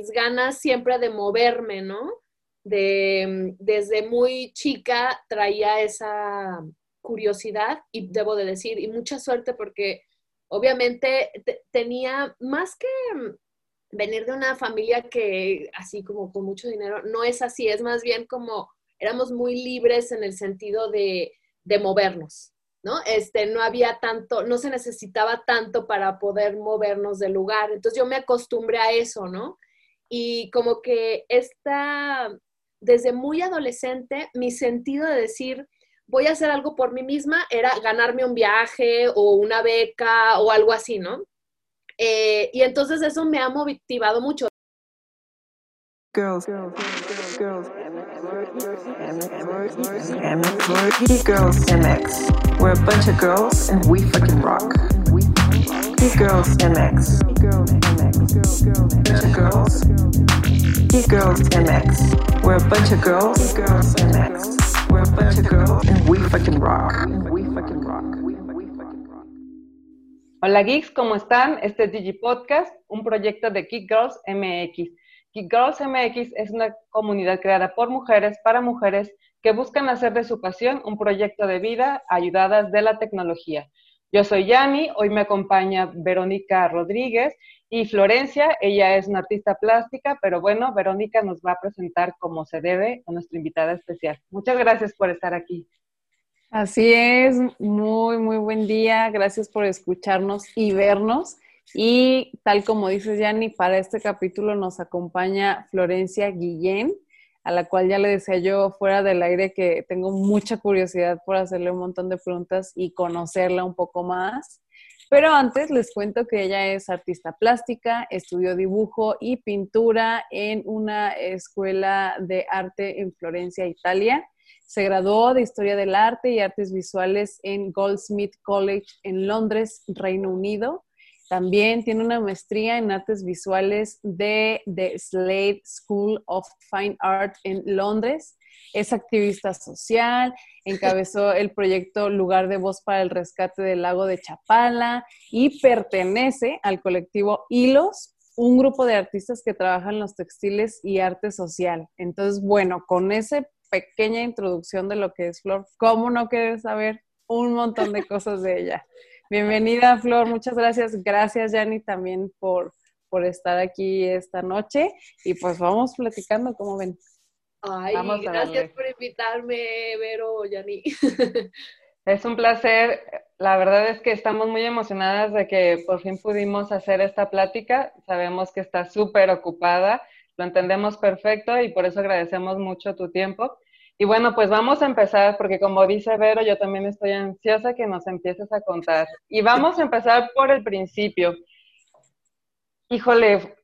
mis ganas siempre de moverme, ¿no? De, desde muy chica traía esa curiosidad y debo de decir, y mucha suerte porque obviamente tenía más que venir de una familia que así como con mucho dinero, no es así, es más bien como éramos muy libres en el sentido de, de movernos, ¿no? Este, no había tanto, no se necesitaba tanto para poder movernos del lugar. Entonces yo me acostumbré a eso, ¿no? Y como que esta, desde muy adolescente, mi sentido de decir, voy a hacer algo por mí misma era ganarme un viaje o una beca o algo así, ¿no? Eh, y entonces eso me ha motivado mucho. Girls, girls, girls, girls, girls, MX. We're a bunch of girls and we fucking rock. Geek Girls MX. Bunch girls. Girls MX. We're a bunch of girls. Girls. We're a bunch of girls and we fucking rock. We fucking rock. Hola geeks, ¿cómo están? Este es Digi Podcast, un proyecto de Geek Girls MX. Geek Girls MX es una comunidad creada por mujeres para mujeres que buscan hacer de su pasión un proyecto de vida ayudadas de la tecnología. Yo soy Yani, hoy me acompaña Verónica Rodríguez y Florencia, ella es una artista plástica, pero bueno, Verónica nos va a presentar como se debe a nuestra invitada especial. Muchas gracias por estar aquí. Así es, muy, muy buen día. Gracias por escucharnos y vernos. Y tal como dices, Yanni, para este capítulo nos acompaña Florencia Guillén, a la cual ya le decía yo fuera del aire que tengo mucha curiosidad por hacerle un montón de preguntas y conocerla un poco más. Pero antes les cuento que ella es artista plástica, estudió dibujo y pintura en una escuela de arte en Florencia, Italia se graduó de Historia del Arte y Artes Visuales en Goldsmith College en Londres, Reino Unido. También tiene una maestría en artes visuales de The Slade School of Fine Art en Londres. Es activista social, encabezó el proyecto Lugar de Voz para el Rescate del Lago de Chapala y pertenece al colectivo Hilos, un grupo de artistas que trabajan los textiles y arte social. Entonces, bueno, con ese pequeña introducción de lo que es Flor. ¿Cómo no quieres saber un montón de cosas de ella? Bienvenida, Flor. Muchas gracias. Gracias, Yanni, también por, por estar aquí esta noche. Y pues vamos platicando, ¿cómo ven? Ay, gracias por invitarme, Vero, Yanni. Es un placer. La verdad es que estamos muy emocionadas de que por fin pudimos hacer esta plática. Sabemos que está súper ocupada lo entendemos perfecto y por eso agradecemos mucho tu tiempo. Y bueno, pues vamos a empezar, porque como dice Vero, yo también estoy ansiosa que nos empieces a contar. Y vamos a empezar por el principio. Híjole,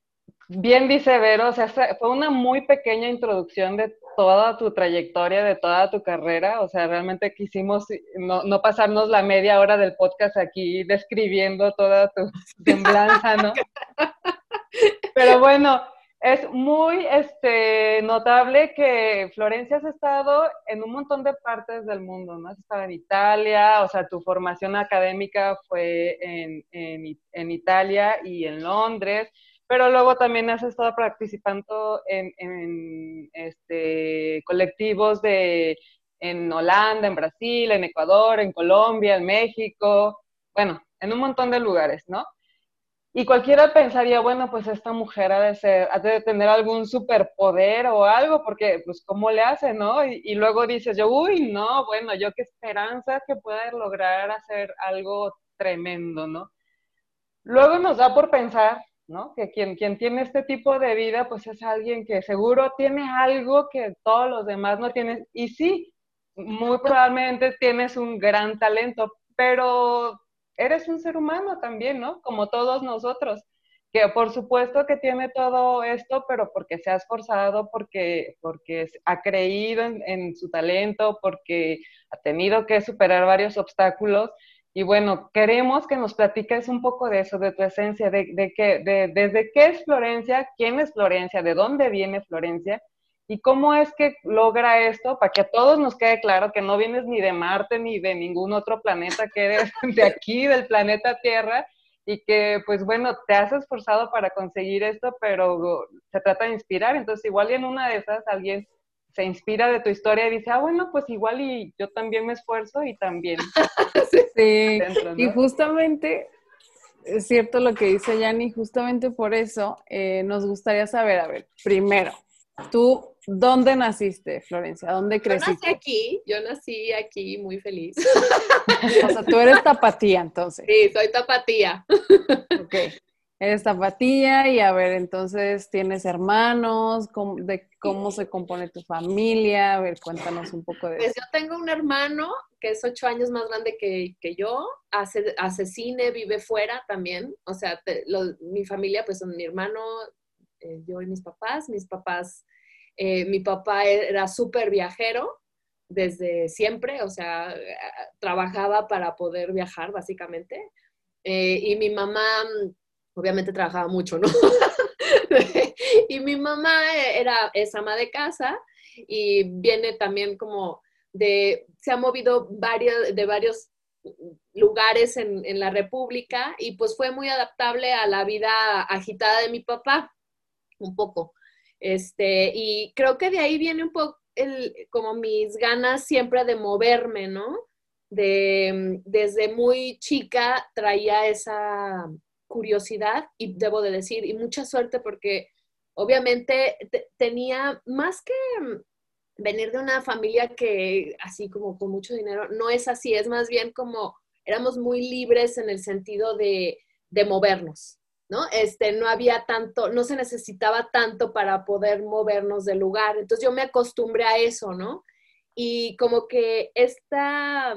bien dice Vero, o sea, fue una muy pequeña introducción de toda tu trayectoria, de toda tu carrera. O sea, realmente quisimos no, no pasarnos la media hora del podcast aquí describiendo toda tu semblanza, ¿no? Pero bueno, es muy este, notable que Florencia has estado en un montón de partes del mundo, ¿no? Has estado en Italia, o sea, tu formación académica fue en, en, Italia y en Londres, pero luego también has estado participando en, este, colectivos de, en Holanda, en Brasil, en Ecuador, en Colombia, en México, bueno, en un montón de lugares, ¿no? Y cualquiera pensaría, bueno, pues esta mujer ha de, ser, ha de tener algún superpoder o algo, porque pues cómo le hace, ¿no? Y, luego dices yo, uy, no, bueno, yo qué esperanza que pueda lograr hacer algo tremendo, ¿no? Luego nos da por pensar, ¿no? Que quien, quien tiene este tipo de vida, pues es alguien que seguro tiene algo que todos los demás no tienen. Y sí, muy probablemente tienes un gran talento, pero eres un ser humano también, ¿no? Como todos nosotros, que por supuesto que tiene todo esto, pero porque se ha esforzado, porque, porque ha creído en, su talento, porque ha tenido que superar varios obstáculos. Y bueno, queremos que nos platiques un poco de eso, de tu esencia, de, de, de desde qué es Florencia, quién es Florencia, de dónde viene Florencia ¿Y cómo es que logra esto? Para que a todos nos quede claro que no vienes ni de Marte ni de ningún otro planeta, que eres de aquí, del planeta Tierra, y que pues bueno, te has esforzado para conseguir esto, pero se trata de inspirar, entonces igual y en una de esas alguien se inspira de tu historia y dice, ah, bueno, pues igual y yo también me esfuerzo y también. sí, y justamente es cierto lo que dice Yanni, justamente por eso eh, nos gustaría saber, a ver, primero, tú ¿Dónde naciste, Florencia? ¿Dónde creciste? Yo nací aquí, yo nací aquí muy feliz. o sea, tú eres tapatía entonces. Sí, soy tapatía. ok. Eres tapatía y a ver, entonces, ¿tienes hermanos? ¿Cómo, ¿De cómo se compone tu familia? A ver, cuéntanos un poco de pues yo tengo un hermano que es ocho años más grande que, yo, hace, hace, cine, vive fuera también. O sea, mi familia, pues son mi hermano, eh, yo y mis papás. Mis papás eh, mi papá era súper viajero desde siempre, o sea, trabajaba para poder viajar, básicamente. Eh, y mi mamá, obviamente, trabajaba mucho, ¿no? y mi mamá era, es ama de casa y viene también como de, se ha movido varios, de varios lugares en, en, la República y pues fue muy adaptable a la vida agitada de mi papá, un poco. Este, y creo que de ahí viene un poco el, como mis ganas siempre de moverme, ¿no? De, desde muy chica traía esa curiosidad y debo de decir, y mucha suerte porque obviamente tenía más que venir de una familia que así como con mucho dinero, no es así, es más bien como éramos muy libres en el sentido de, de movernos, ¿no? Este, no había tanto, no se necesitaba tanto para poder movernos del lugar. Entonces yo me acostumbré a eso, ¿no? Y como que esta,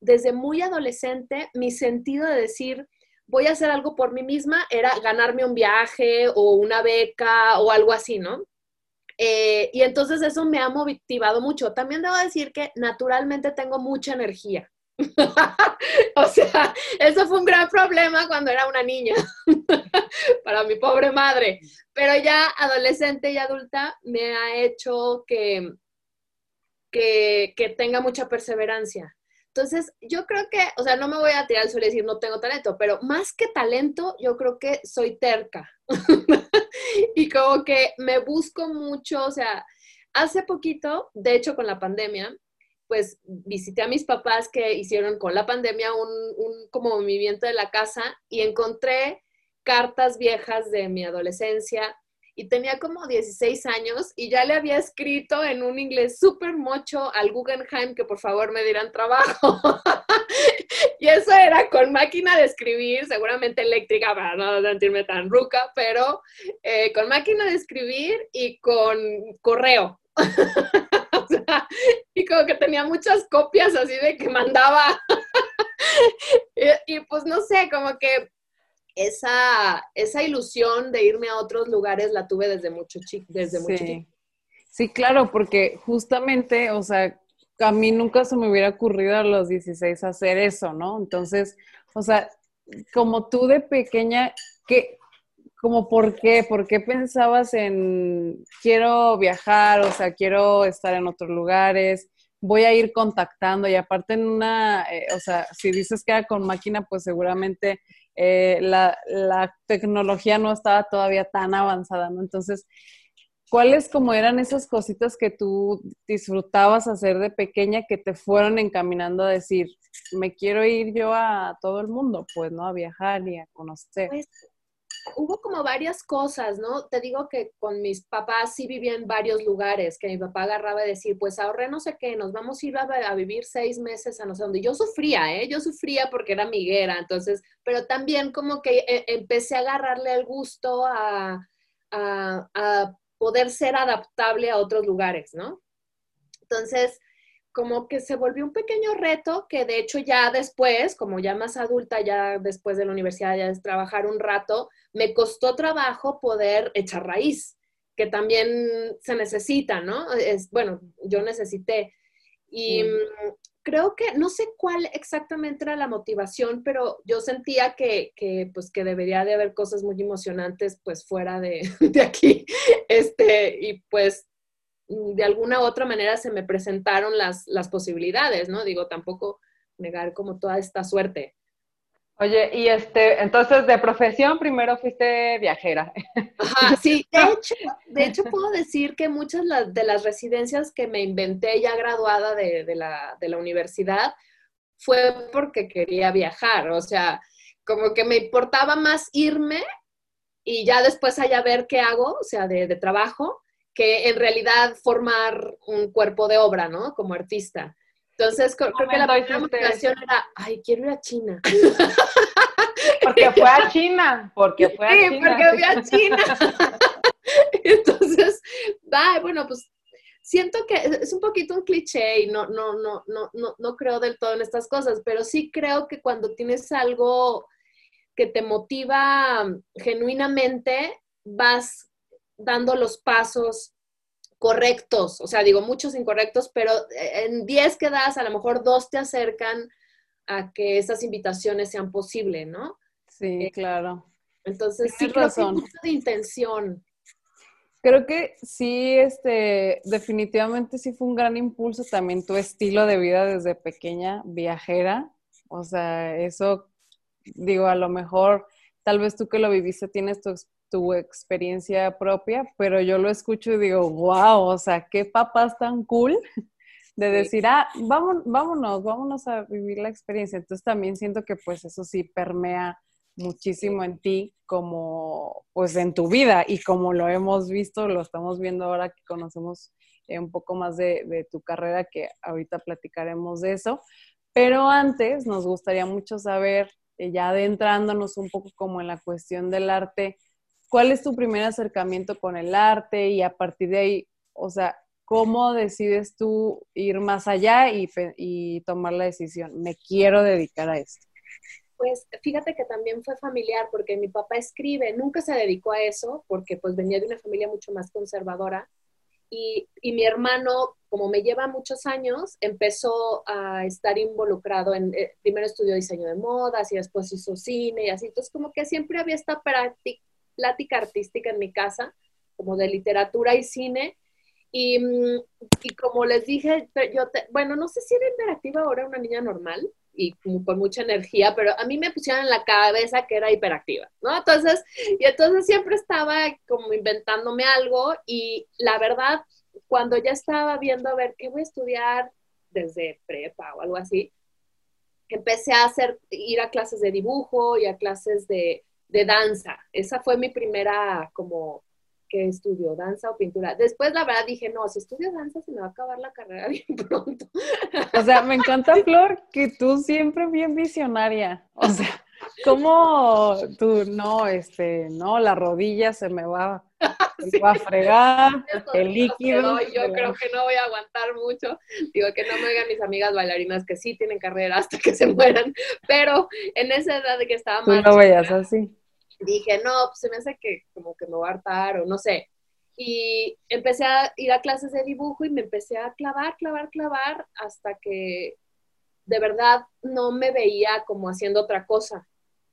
desde muy adolescente, mi sentido de decir, voy a hacer algo por mí misma era ganarme un viaje o una beca o algo así, ¿no? Eh, y entonces eso me ha motivado mucho. También debo decir que naturalmente tengo mucha energía. o sea, eso fue un gran problema cuando era una niña, para mi pobre madre. Pero ya adolescente y adulta me ha hecho que, que, que tenga mucha perseverancia. Entonces, yo creo que, o sea, no me voy a tirar al suelo y decir no tengo talento, pero más que talento, yo creo que soy terca. y como que me busco mucho, o sea, hace poquito, de hecho con la pandemia, pues visité a mis papás que hicieron con la pandemia un, como movimiento de la casa y encontré cartas viejas de mi adolescencia y tenía como 16 años y ya le había escrito en un inglés súper mocho al Guggenheim que por favor me dieran trabajo. y eso era con máquina de escribir, seguramente eléctrica para no sentirme tan ruca, pero eh, con máquina de escribir y con correo. y como que tenía muchas copias así de que mandaba. y, pues no sé, como que esa, esa ilusión de irme a otros lugares la tuve desde mucho chico, desde sí. Sí, claro, porque justamente, o sea, a mí nunca se me hubiera ocurrido a los 16 hacer eso, ¿no? Entonces, o sea, como tú de pequeña, ¿qué, como por qué, por qué pensabas en quiero viajar, o sea, quiero estar en otros lugares, voy a ir contactando y aparte en una, eh, o sea, si dices que era con máquina, pues seguramente eh, la, tecnología no estaba todavía tan avanzada, ¿no? Entonces, ¿cuáles como eran esas cositas que tú disfrutabas hacer de pequeña que te fueron encaminando a decir, me quiero ir yo a todo el mundo, pues, ¿no? A viajar y a conocer. Pues, hubo como varias cosas, ¿no? Te digo que con mis papás sí vivía en varios lugares, que mi papá agarraba y decir, pues ahorré no sé qué, nos vamos a ir a, vivir seis meses a no sé dónde. Yo sufría, ¿eh? Yo sufría porque era miguera, entonces, pero también como que eh, empecé a agarrarle el gusto a, a poder ser adaptable a otros lugares, ¿no? Entonces, como que se volvió un pequeño reto que de hecho ya después, como ya más adulta, ya después de la universidad, ya es trabajar un rato, me costó trabajo poder echar raíz, que también se necesita, ¿no? Es, bueno, yo necesité. Y mm, creo que, no sé cuál exactamente era la motivación, pero yo sentía que, que, pues, que debería de haber cosas muy emocionantes, pues, fuera de, de aquí. Este, y pues de alguna u otra manera se me presentaron las, las posibilidades, ¿no? Digo, tampoco negar como toda esta suerte. Oye, y este, entonces de profesión primero fuiste viajera. Ajá, sí, de hecho, de hecho puedo decir que muchas de las residencias que me inventé ya graduada de, la, de la universidad fue porque quería viajar, o sea, como que me importaba más irme y ya después allá ver qué hago, o sea, de, de trabajo, que en realidad formar un cuerpo de obra, ¿no? Como artista. Entonces, creo, que la primera motivación era, ay, quiero ir a China. Porque fue a China, porque fue a sí, China. porque fui a China. Entonces, ay, bueno, pues siento que es un poquito un cliché y no, no, no, no, no, no creo del todo en estas cosas, pero sí creo que cuando tienes algo que te motiva genuinamente, vas dando los pasos correctos, o sea, digo muchos incorrectos, pero eh, en 10 que das, a lo mejor dos te acercan a que esas invitaciones sean posibles, ¿no? Sí, eh, claro. Entonces, sí creo que mucho de intención. Creo que sí, este, definitivamente sí fue un gran impulso también tu estilo de vida desde pequeña, viajera. O sea, eso, digo, a lo mejor, tal vez tú que lo viviste tienes tu, tu experiencia propia, pero yo lo escucho y digo, wow, o sea, qué papás tan cool de decir, ah, vámonos, vámonos, vámonos a vivir la experiencia. Entonces también siento que pues eso sí permea muchísimo en ti como pues en tu vida y como lo hemos visto, lo estamos viendo ahora que conocemos eh, un poco más de, de, tu carrera, que ahorita platicaremos de eso. Pero antes nos gustaría mucho saber, eh, ya adentrándonos un poco como en la cuestión del arte, ¿cuál es tu primer acercamiento con el arte? Y a partir de ahí, o sea, ¿cómo decides tú ir más allá y, tomar la decisión? Me quiero dedicar a esto. Pues fíjate que también fue familiar porque mi papá escribe, nunca se dedicó a eso porque pues venía de una familia mucho más conservadora y, mi hermano, como me lleva muchos años, empezó a estar involucrado en, eh, primero estudió diseño de modas y después hizo cine y así, entonces como que siempre había esta práctica plática artística en mi casa, como de literatura y cine. Y, mm, y como les dije, yo, bueno, no sé si era hiperactiva o era una niña normal y con mucha energía, pero a mí me pusieron en la cabeza que era hiperactiva, ¿no? Entonces, y entonces siempre estaba como inventándome algo y la verdad, cuando ya estaba viendo a ver qué voy a estudiar desde prepa o algo así, empecé a hacer, ir a clases de dibujo y a clases de, de danza. Esa fue mi primera como que estudio, danza o pintura. Después, la verdad, dije, no, si estudio danza se me va a acabar la carrera bien pronto. O sea, me encanta, Flor, que tú siempre bien visionaria. O sea, ¿cómo tú, no, este, no, la rodilla se me va, a fregar, el líquido. yo creo que no voy a aguantar mucho. Digo, que no me oigan mis amigas bailarinas que sí tienen carrera hasta que se mueran, pero en esa edad de que estaba más... Tú no veías así dije, no, pues se me hace que como que me voy a hartar o no sé. Y empecé a ir a clases de dibujo y me empecé a clavar, clavar, clavar hasta que de verdad no me veía como haciendo otra cosa.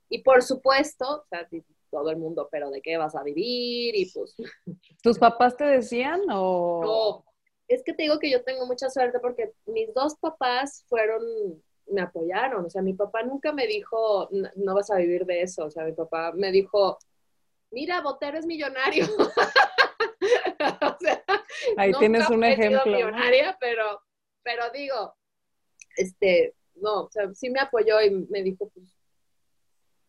Y por supuesto, o sea, todo el mundo, pero ¿de qué vas a vivir? Y pues... ¿Tus papás te decían o...? No, es que te digo que yo tengo mucha suerte porque mis dos papás fueron me apoyaron. O sea, mi papá nunca me dijo, no, vas a vivir de eso. O sea, mi papá me dijo, mira, Botero es millonario. o sea, Ahí tienes un ejemplo. millonaria, pero, pero digo, este, no, o sea, sí me apoyó y me dijo, pues,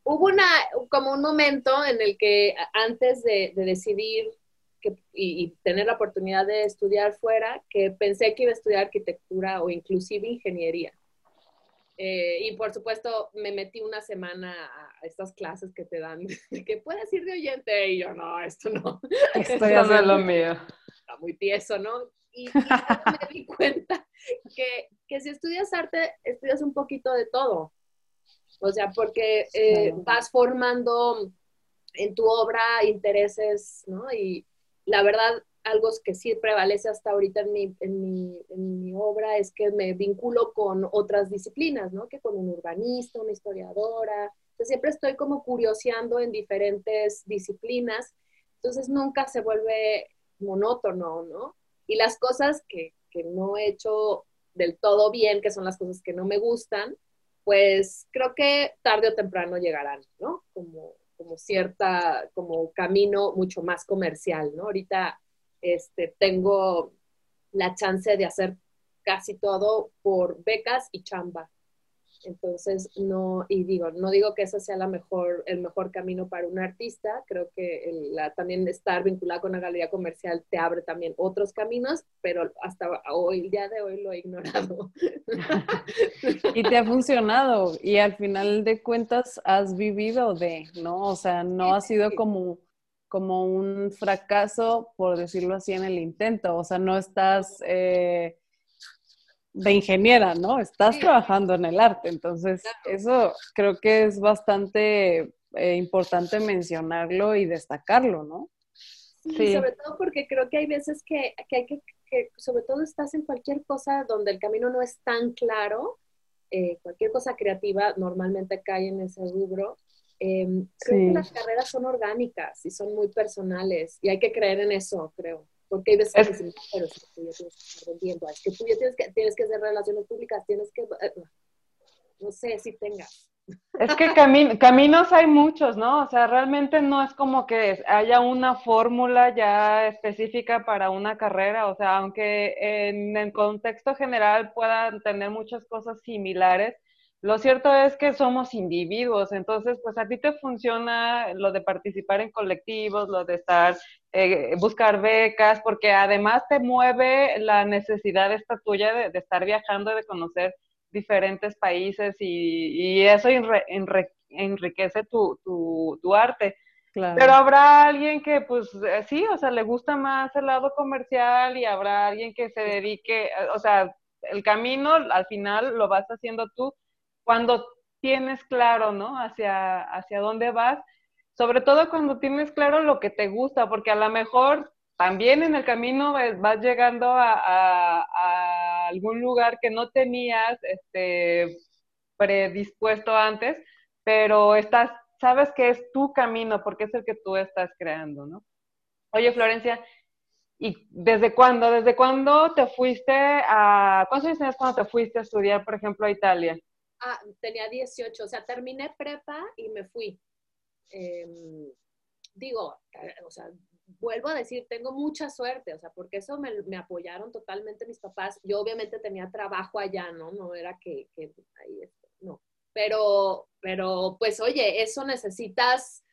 hubo una, como un momento en el que antes de, decidir que, y, y, tener la oportunidad de estudiar fuera, que pensé que iba a estudiar arquitectura o inclusive ingeniería. Eh, y por supuesto, me metí una semana a estas clases que te dan, que puedes ir de oyente, y yo, no, esto no. Esto no es lo mío. Está muy tieso, ¿no? Y, me di cuenta que, que, si estudias arte, estudias un poquito de todo. O sea, porque eh, vas formando en tu obra intereses, ¿no? Y la verdad, algo que sí prevalece hasta ahorita en mi, en mi, en mi obra es que me vinculo con otras disciplinas, ¿no? Que con un urbanista, una historiadora. Entonces, siempre estoy como curioseando en diferentes disciplinas. Entonces, nunca se vuelve monótono, ¿no? Y las cosas que, que no he hecho del todo bien, que son las cosas que no me gustan, pues creo que tarde o temprano llegarán, ¿no? Como, como cierta, como camino mucho más comercial, ¿no? Ahorita este, tengo la chance de hacer casi todo por becas y chamba. Entonces, no, y digo, no digo que ese sea la mejor, el mejor camino para un artista, creo que la, también estar vinculado con la galería comercial te abre también otros caminos, pero hasta hoy, el día de hoy lo he ignorado. y te ha funcionado, y al final de cuentas has vivido de, ¿no? O sea, no ha sido como como un fracaso, por decirlo así, en el intento. O sea, no estás eh, de ingeniera, ¿no? Estás trabajando en el arte. Entonces, eso creo que es bastante eh, importante mencionarlo y destacarlo, ¿no? Sí, sobre todo porque creo que hay veces que, hay que, que, sobre todo estás en cualquier cosa donde el camino no es tan claro, eh, cualquier cosa creativa normalmente cae en ese rubro. Em, creo que las carreras son orgánicas y son muy personales y hay que creer en eso, creo. Porque hay veces que dicen, pero tú ya tienes que estar vendiendo, es que tú ya tienes que, tienes que hacer relaciones públicas, tienes que, eh, no sé si tengas. Es que caminos hay muchos, ¿no? O sea, realmente no es como que haya una fórmula ya específica para una carrera, o sea, aunque en el contexto general puedan tener muchas cosas similares, lo cierto es que somos individuos, entonces pues a ti te funciona lo de participar en colectivos, lo de estar, eh, buscar becas, porque además te mueve la necesidad esta tuya de, estar viajando, de conocer diferentes países y, eso enriquece tu, tu, arte. Pero habrá alguien que, pues eh, sí, o sea, le gusta más el lado comercial y habrá alguien que se dedique, o sea, el camino al final lo vas haciendo tú cuando tienes claro, ¿no? Hacia, hacia dónde vas, sobre todo cuando tienes claro lo que te gusta, porque a lo mejor también en el camino vas llegando a, algún lugar que no tenías este, predispuesto antes, pero estás, sabes que es tu camino porque es el que tú estás creando, ¿no? Oye, Florencia, ¿y desde cuándo? ¿Desde cuándo te fuiste a... ¿Cuántos años cuando te fuiste a estudiar, por ejemplo, a Italia? Ah, tenía 18, o sea, terminé prepa y me fui. Em, digo, eh, o sea, vuelvo a decir, tengo mucha suerte, o sea, porque eso me, me, apoyaron totalmente mis papás. Yo obviamente tenía trabajo allá, ¿no? No era que, que ahí, no. Pero, pero, pues, oye, eso necesitas,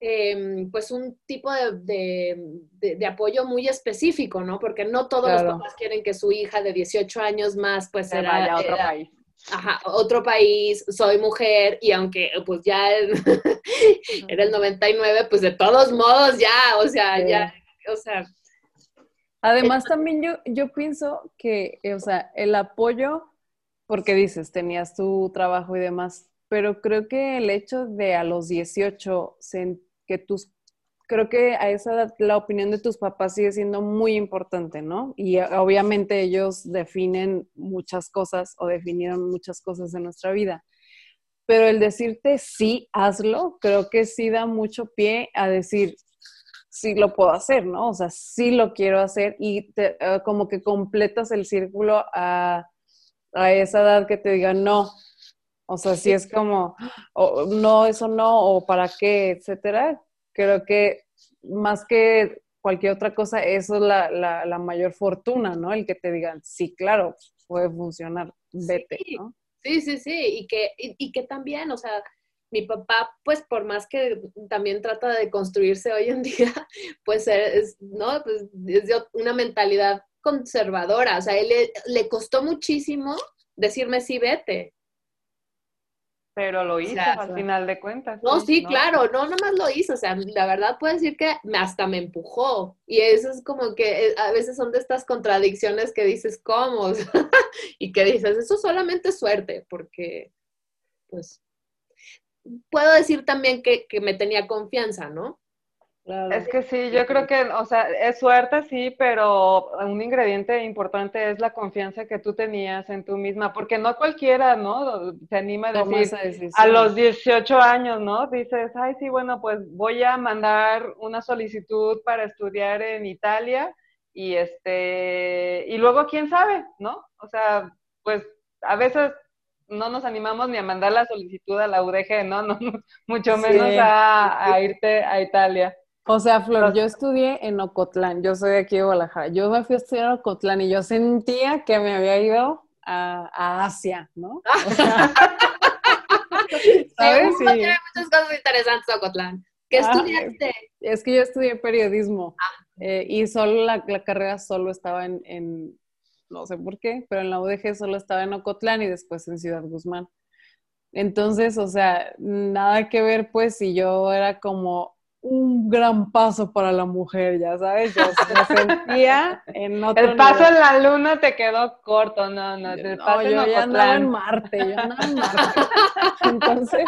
em, pues, un tipo de, de, de, apoyo muy específico, ¿no? Porque no todos los papás quieren que su hija de 18 años más, pues, se vaya a otro país ajá, otro país, soy mujer y aunque pues ya era el 99, pues de todos modos ya, o sea, ya, o sea. Además también yo, yo pienso que, o sea, el apoyo, porque dices, tenías tu trabajo y demás, pero creo que el hecho de a los 18 que tus creo que a esa edad la opinión de tus papás sigue siendo muy importante, ¿no? Y eh, obviamente ellos definen muchas cosas o definieron muchas cosas de nuestra vida. Pero el decirte sí, hazlo, creo que sí da mucho pie a decir, sí lo puedo hacer, ¿no? O sea, sí lo quiero hacer y te, eh, como que completas el círculo a, a esa edad que te digan no. O sea, si es como, no, eso no, o para qué, etcétera creo que más que cualquier otra cosa, eso es la, la, mayor fortuna, ¿no? El que te digan, sí, claro, puede funcionar, vete, sí, ¿no? Sí, sí, sí, y que, y, que también, o sea, mi papá, pues por más que también trata de construirse hoy en día, pues es, ¿no? Pues es de una mentalidad conservadora, o sea, él le, le costó muchísimo decirme sí, vete, pero lo hizo al final de cuentas. No, sí, claro, no, nomás lo hizo, o sea, la verdad puedo decir que hasta me empujó. Y eso es como que eh, a veces son de estas contradicciones que dices, ¿cómo? y que dices, eso solamente es suerte, porque, pues, puedo decir también que, que me tenía confianza, ¿no? Es que sí, yo creo que, o sea, es suerte, sí, pero un ingrediente importante es la confianza que tú tenías en tú misma, porque no cualquiera, ¿no? Se anima a decir a los 18 años, ¿no? Dices, ay, sí, bueno, pues voy a mandar una solicitud para estudiar en Italia y este, y luego quién sabe, ¿no? O sea, pues a veces no nos animamos ni a mandar la solicitud a la UDG, ¿no? no mucho menos a, irte a Italia. O sea, Flor, yo estudié en Ocotlán, yo soy de aquí de Guadalajara. Yo me fui a estudiar en Ocotlán y yo sentía que me había ido a, Asia, ¿no? ¿Sabes? Sí, muchas cosas interesantes Ocotlán. ¿Qué ah, estudiaste? Es que yo estudié periodismo ah. eh, y solo la, carrera solo estaba en, no sé por qué, pero en la UDG solo estaba en Ocotlán y después en Ciudad Guzmán. Entonces, o sea, nada que ver, pues, si yo era como un gran paso para la mujer, ya sabes, yo me sentía en otro El paso en la luna te quedó corto, no, no, el paso yo ya andaba en Marte, yo andaba en Marte. Entonces,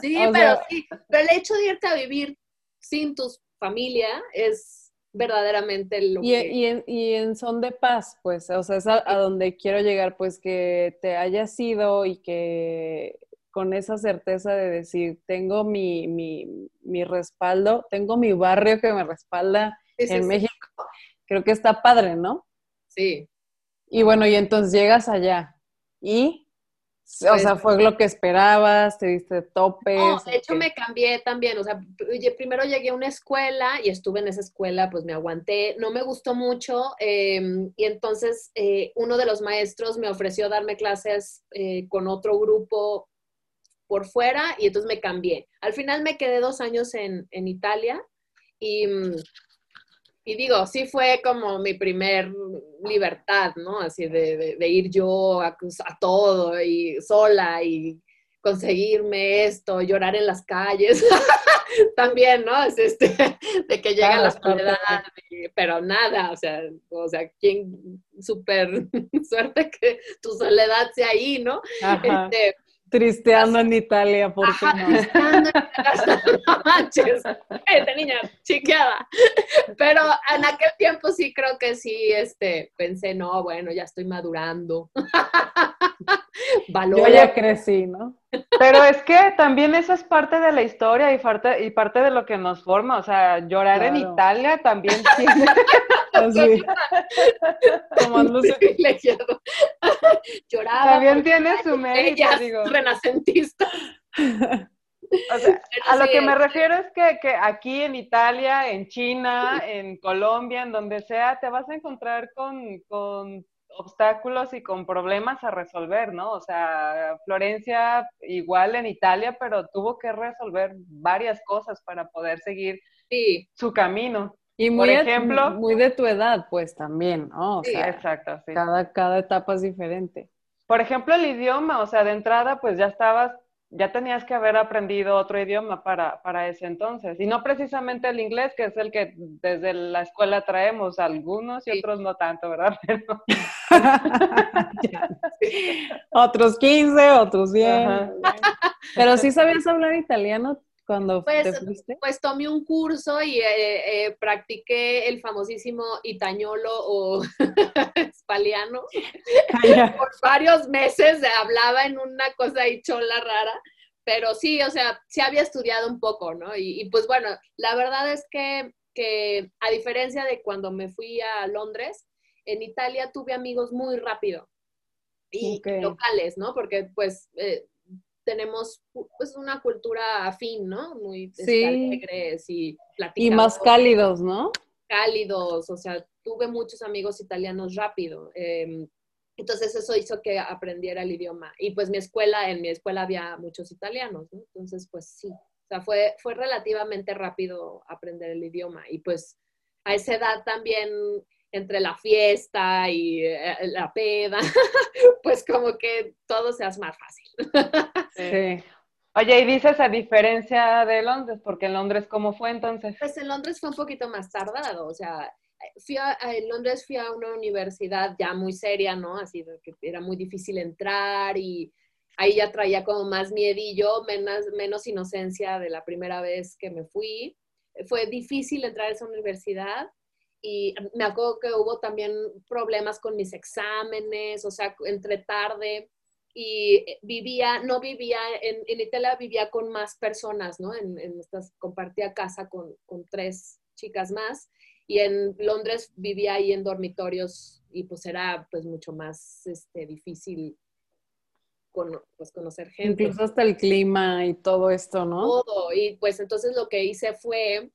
sí, pero sí, pero el hecho de irte a vivir sin tu familia es verdaderamente lo y, que... Y en, y en son de paz, pues, o sea, es a, a donde quiero llegar, pues, que te hayas ido y que con esa certeza de decir, tengo mi, mi, respaldo, tengo mi barrio que me respalda en México. Creo que está padre, ¿no? Sí. Y bueno, y entonces llegas allá y, o pues sea, fue lo que esperabas, te diste topes. No, de hecho me cambié también, o sea, primero llegué a una escuela y estuve en esa escuela, pues me aguanté, no me gustó mucho em, y entonces eh, uno de los maestros me ofreció darme clases eh, con otro grupo por fuera y entonces me cambié. Al final me quedé dos años en, Italia y, y, digo, sí fue como mi primer libertad, ¿no? Así de, ir yo a, todo y sola y conseguirme esto, llorar en las calles, también, ¿no? Es este, de que llega la soledad, pero nada, o sea, o sea, quién, súper suerte que tu soledad sea ahí, ¿no? Este, Tristeando en Italia, ¿por qué no? Tristeando no manches, esta niña chiqueada. Pero en aquel tiempo sí creo que sí, este, pensé, no, bueno, ya estoy madurando. Valor. Yo ya crecí, ¿no? Pero es que también eso es parte de la historia y parte, y parte de lo que nos forma. O sea, llorar en Italia también tiene. Así. Lloraba. También tiene su mérito, digo. Renacentista. O sea, a lo que me refiero es que, que, aquí en Italia, en China, en Colombia, en donde sea, te vas a encontrar con, con obstáculos y con problemas a resolver, ¿no? O sea, Florencia igual en Italia, pero tuvo que resolver varias cosas para poder seguir su camino. Y muy, Por ejemplo, muy de tu edad, pues también, ¿no? sí, exacto. Sí. Cada, cada etapa es diferente. Por ejemplo, el idioma, o sea, de entrada, pues ya estabas ya tenías que haber aprendido otro idioma para, para, ese entonces. Y no precisamente el inglés, que es el que desde la escuela traemos, algunos y otros no tanto, ¿verdad? otros 15, otros 10. Pero sí sabías hablar italiano cuando pues, te fuiste. Pues tomé un curso y eh, eh, practiqué el famosísimo itañolo o espaliano. Por varios meses hablaba en una cosa y chola rara. Pero sí, o sea, sí había estudiado un poco, ¿no? Y, pues bueno, la verdad es que, que, a diferencia de cuando me fui a Londres, en Italia tuve amigos muy rápido y locales, ¿no? Porque pues eh, tenemos pues una cultura afín, ¿no? Muy alegres y Y más cálidos, ¿no? Cálidos, o sea, tuve muchos amigos italianos rápido. Em, entonces eso hizo que aprendiera el idioma. Y pues mi escuela, en mi escuela había muchos italianos, ¿no? Entonces pues sí, o sea, fue, fue relativamente rápido aprender el idioma. Y pues a esa edad también entre la fiesta y eh, la peda, pues como que todo se hace más fácil. sí. Oye, y dices a diferencia de Londres, porque en Londres, ¿cómo fue entonces? Pues en Londres fue un poquito más tardado, o sea, fui en Londres fui a una universidad ya muy seria, ¿no? Así que era muy difícil entrar y ahí ya traía como más miedillo, menos, menos inocencia de la primera vez que me fui. Fue difícil entrar a esa universidad y me acuerdo que hubo también problemas con mis exámenes, o sea, entre tarde y vivía, no vivía, en, en Italia vivía con más personas, ¿no? En, en estas, compartía casa con, con, tres chicas más y en Londres vivía ahí en dormitorios y pues era pues mucho más este, difícil pues, conocer gente. Incluso hasta el clima y todo esto, ¿no? Todo. Y pues entonces lo que hice fue,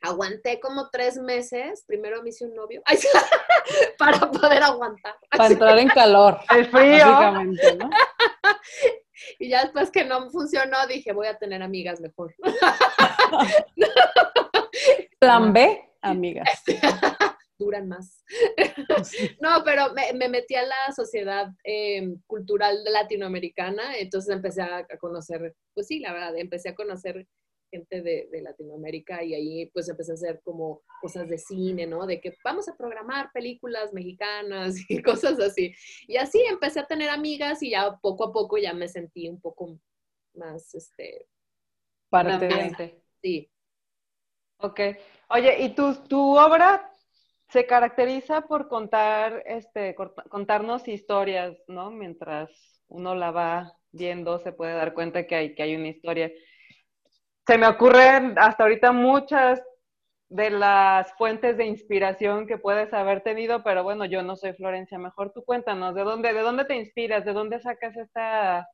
aguanté como tres meses, primero me hice un novio, para poder aguantar. Para entrar en calor. El frío. ¿no? Y ya después que no funcionó, dije, voy a tener amigas mejor. Plan B, amigas. Duran más. no, pero me, metí a la sociedad em, cultural latinoamericana, entonces empecé a, conocer, pues sí, la verdad, empecé a conocer gente de, Latinoamérica y ahí pues empecé a hacer como cosas de cine, ¿no? De que vamos a programar películas mexicanas y cosas así. Y así empecé a tener amigas y ya poco a poco ya me sentí un poco más, este... Parte Sí. Ok. Oye, ¿y tu, tu obra se caracteriza por contar, este, contarnos historias, ¿no? Mientras uno la va viendo, se puede dar cuenta que hay, que hay una historia se me ocurren hasta ahorita muchas de las fuentes de inspiración que puedes haber tenido, pero bueno, yo no soy Florencia, mejor tú cuéntanos, ¿de dónde, de dónde te inspiras? ¿De dónde sacas esta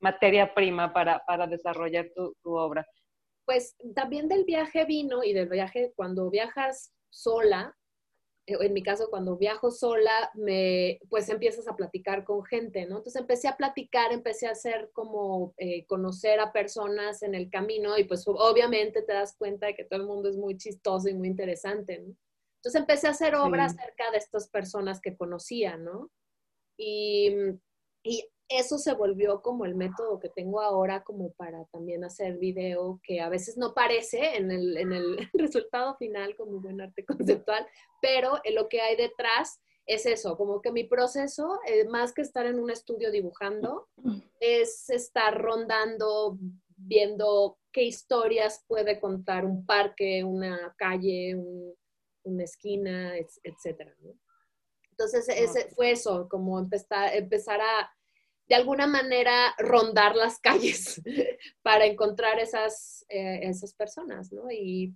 materia prima para, desarrollar tu, tu obra? Pues también del viaje vino y del viaje cuando viajas sola, en mi caso, cuando viajo sola, me, pues empiezas a platicar con gente, ¿no? Entonces empecé a platicar, empecé a hacer como eh, conocer a personas en el camino y pues obviamente te das cuenta de que todo el mundo es muy chistoso y muy interesante, ¿no? Entonces empecé a hacer obras acerca de estas personas que conocía, ¿no? Y, y eso se volvió como el método que tengo ahora como para también hacer video, que a veces no parece en el, en el resultado final como buen arte conceptual, pero en lo que hay detrás es eso, como que mi proceso, eh, más que estar en un estudio dibujando, es estar rondando, viendo qué historias puede contar un parque, una calle, una esquina, etcétera. Entonces, ese fue eso, como empezar, empezar a de alguna manera rondar las calles para encontrar esas, eh, esas personas, ¿no? Y,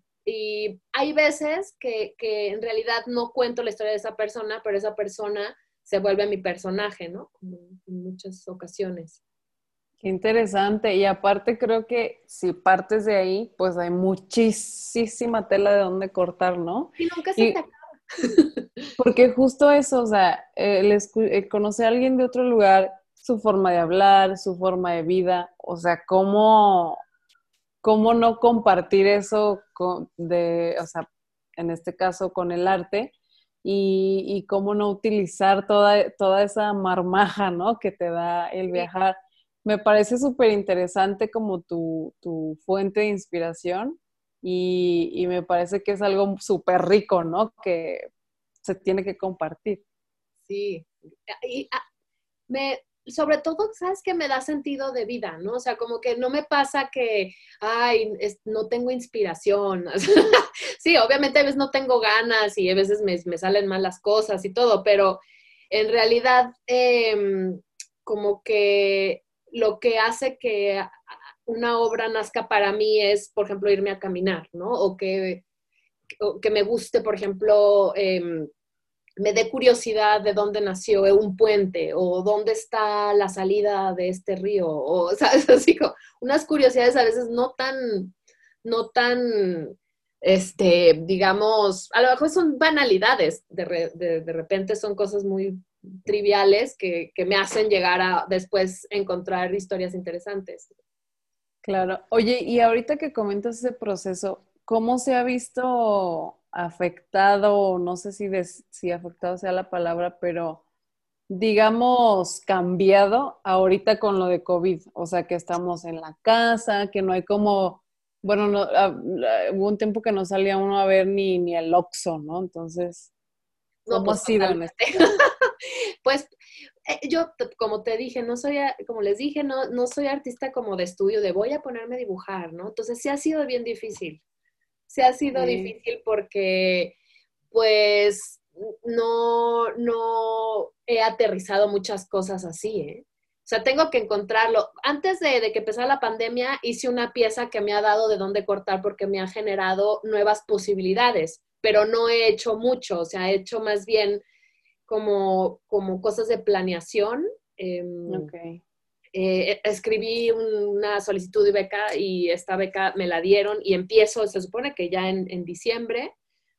hay veces que, en realidad no cuento la historia de esa persona, pero esa persona se vuelve mi personaje, ¿no? Como en muchas ocasiones. Qué interesante. Y aparte creo que si partes de ahí, pues hay muchísima tela de dónde cortar, ¿no? Y nunca se te acaba. Porque justo eso, o sea, el, conocer a alguien de otro lugar su forma de hablar, su forma de vida, o sea, cómo, cómo no compartir eso con, de, o sea, en este caso con el arte, y, cómo no utilizar toda, toda esa marmaja, ¿no? Que te da el viajar. Me parece súper interesante como tu, tu, fuente de inspiración y, y me parece que es algo súper rico, ¿no? Que se tiene que compartir. Sí, y, ah, me, sobre todo, ¿sabes que Me da sentido de vida, ¿no? O sea, como que no me pasa que, ay, no tengo inspiración. sí, obviamente a veces no tengo ganas y a veces me, salen mal las cosas y todo, pero en realidad, em, como que lo que hace que una obra nazca para mí es, por ejemplo, irme a caminar, ¿no? O que, que me guste, por ejemplo, eh, me dé curiosidad de dónde nació un puente o dónde está la salida de este río, o, ¿sabes? Así como unas curiosidades a veces no tan, no tan, este, digamos, a lo mejor son banalidades, de, de, repente son cosas muy triviales que, que, me hacen llegar a después encontrar historias interesantes. Claro. Oye, y ahorita que comentas ese proceso, ¿cómo se ha visto afectado, no sé si, si afectado sea la palabra, pero digamos, cambiado ahorita con lo de COVID, o sea, que estamos en la casa, que no hay como, bueno, no, ah, hubo un tiempo que no salía uno a ver ni, ni el Oxxo, ¿no? Entonces, ¿cómo pues, ha sido en este? pues eh, yo, como te dije, no soy, como les dije, no, no soy artista como de estudio, de voy a ponerme a dibujar, ¿no? Entonces sí ha sido bien difícil se ha sido difícil porque pues no, no he aterrizado muchas cosas así, ¿eh? O sea, tengo que encontrarlo. Antes de, de, que empezara la pandemia, hice una pieza que me ha dado de dónde cortar porque me ha generado nuevas posibilidades, pero no he hecho mucho, o sea, he hecho más bien como, como cosas de planeación. Em, eh, escribí una solicitud de beca y esta beca me la dieron y empiezo, se supone que ya en, en diciembre,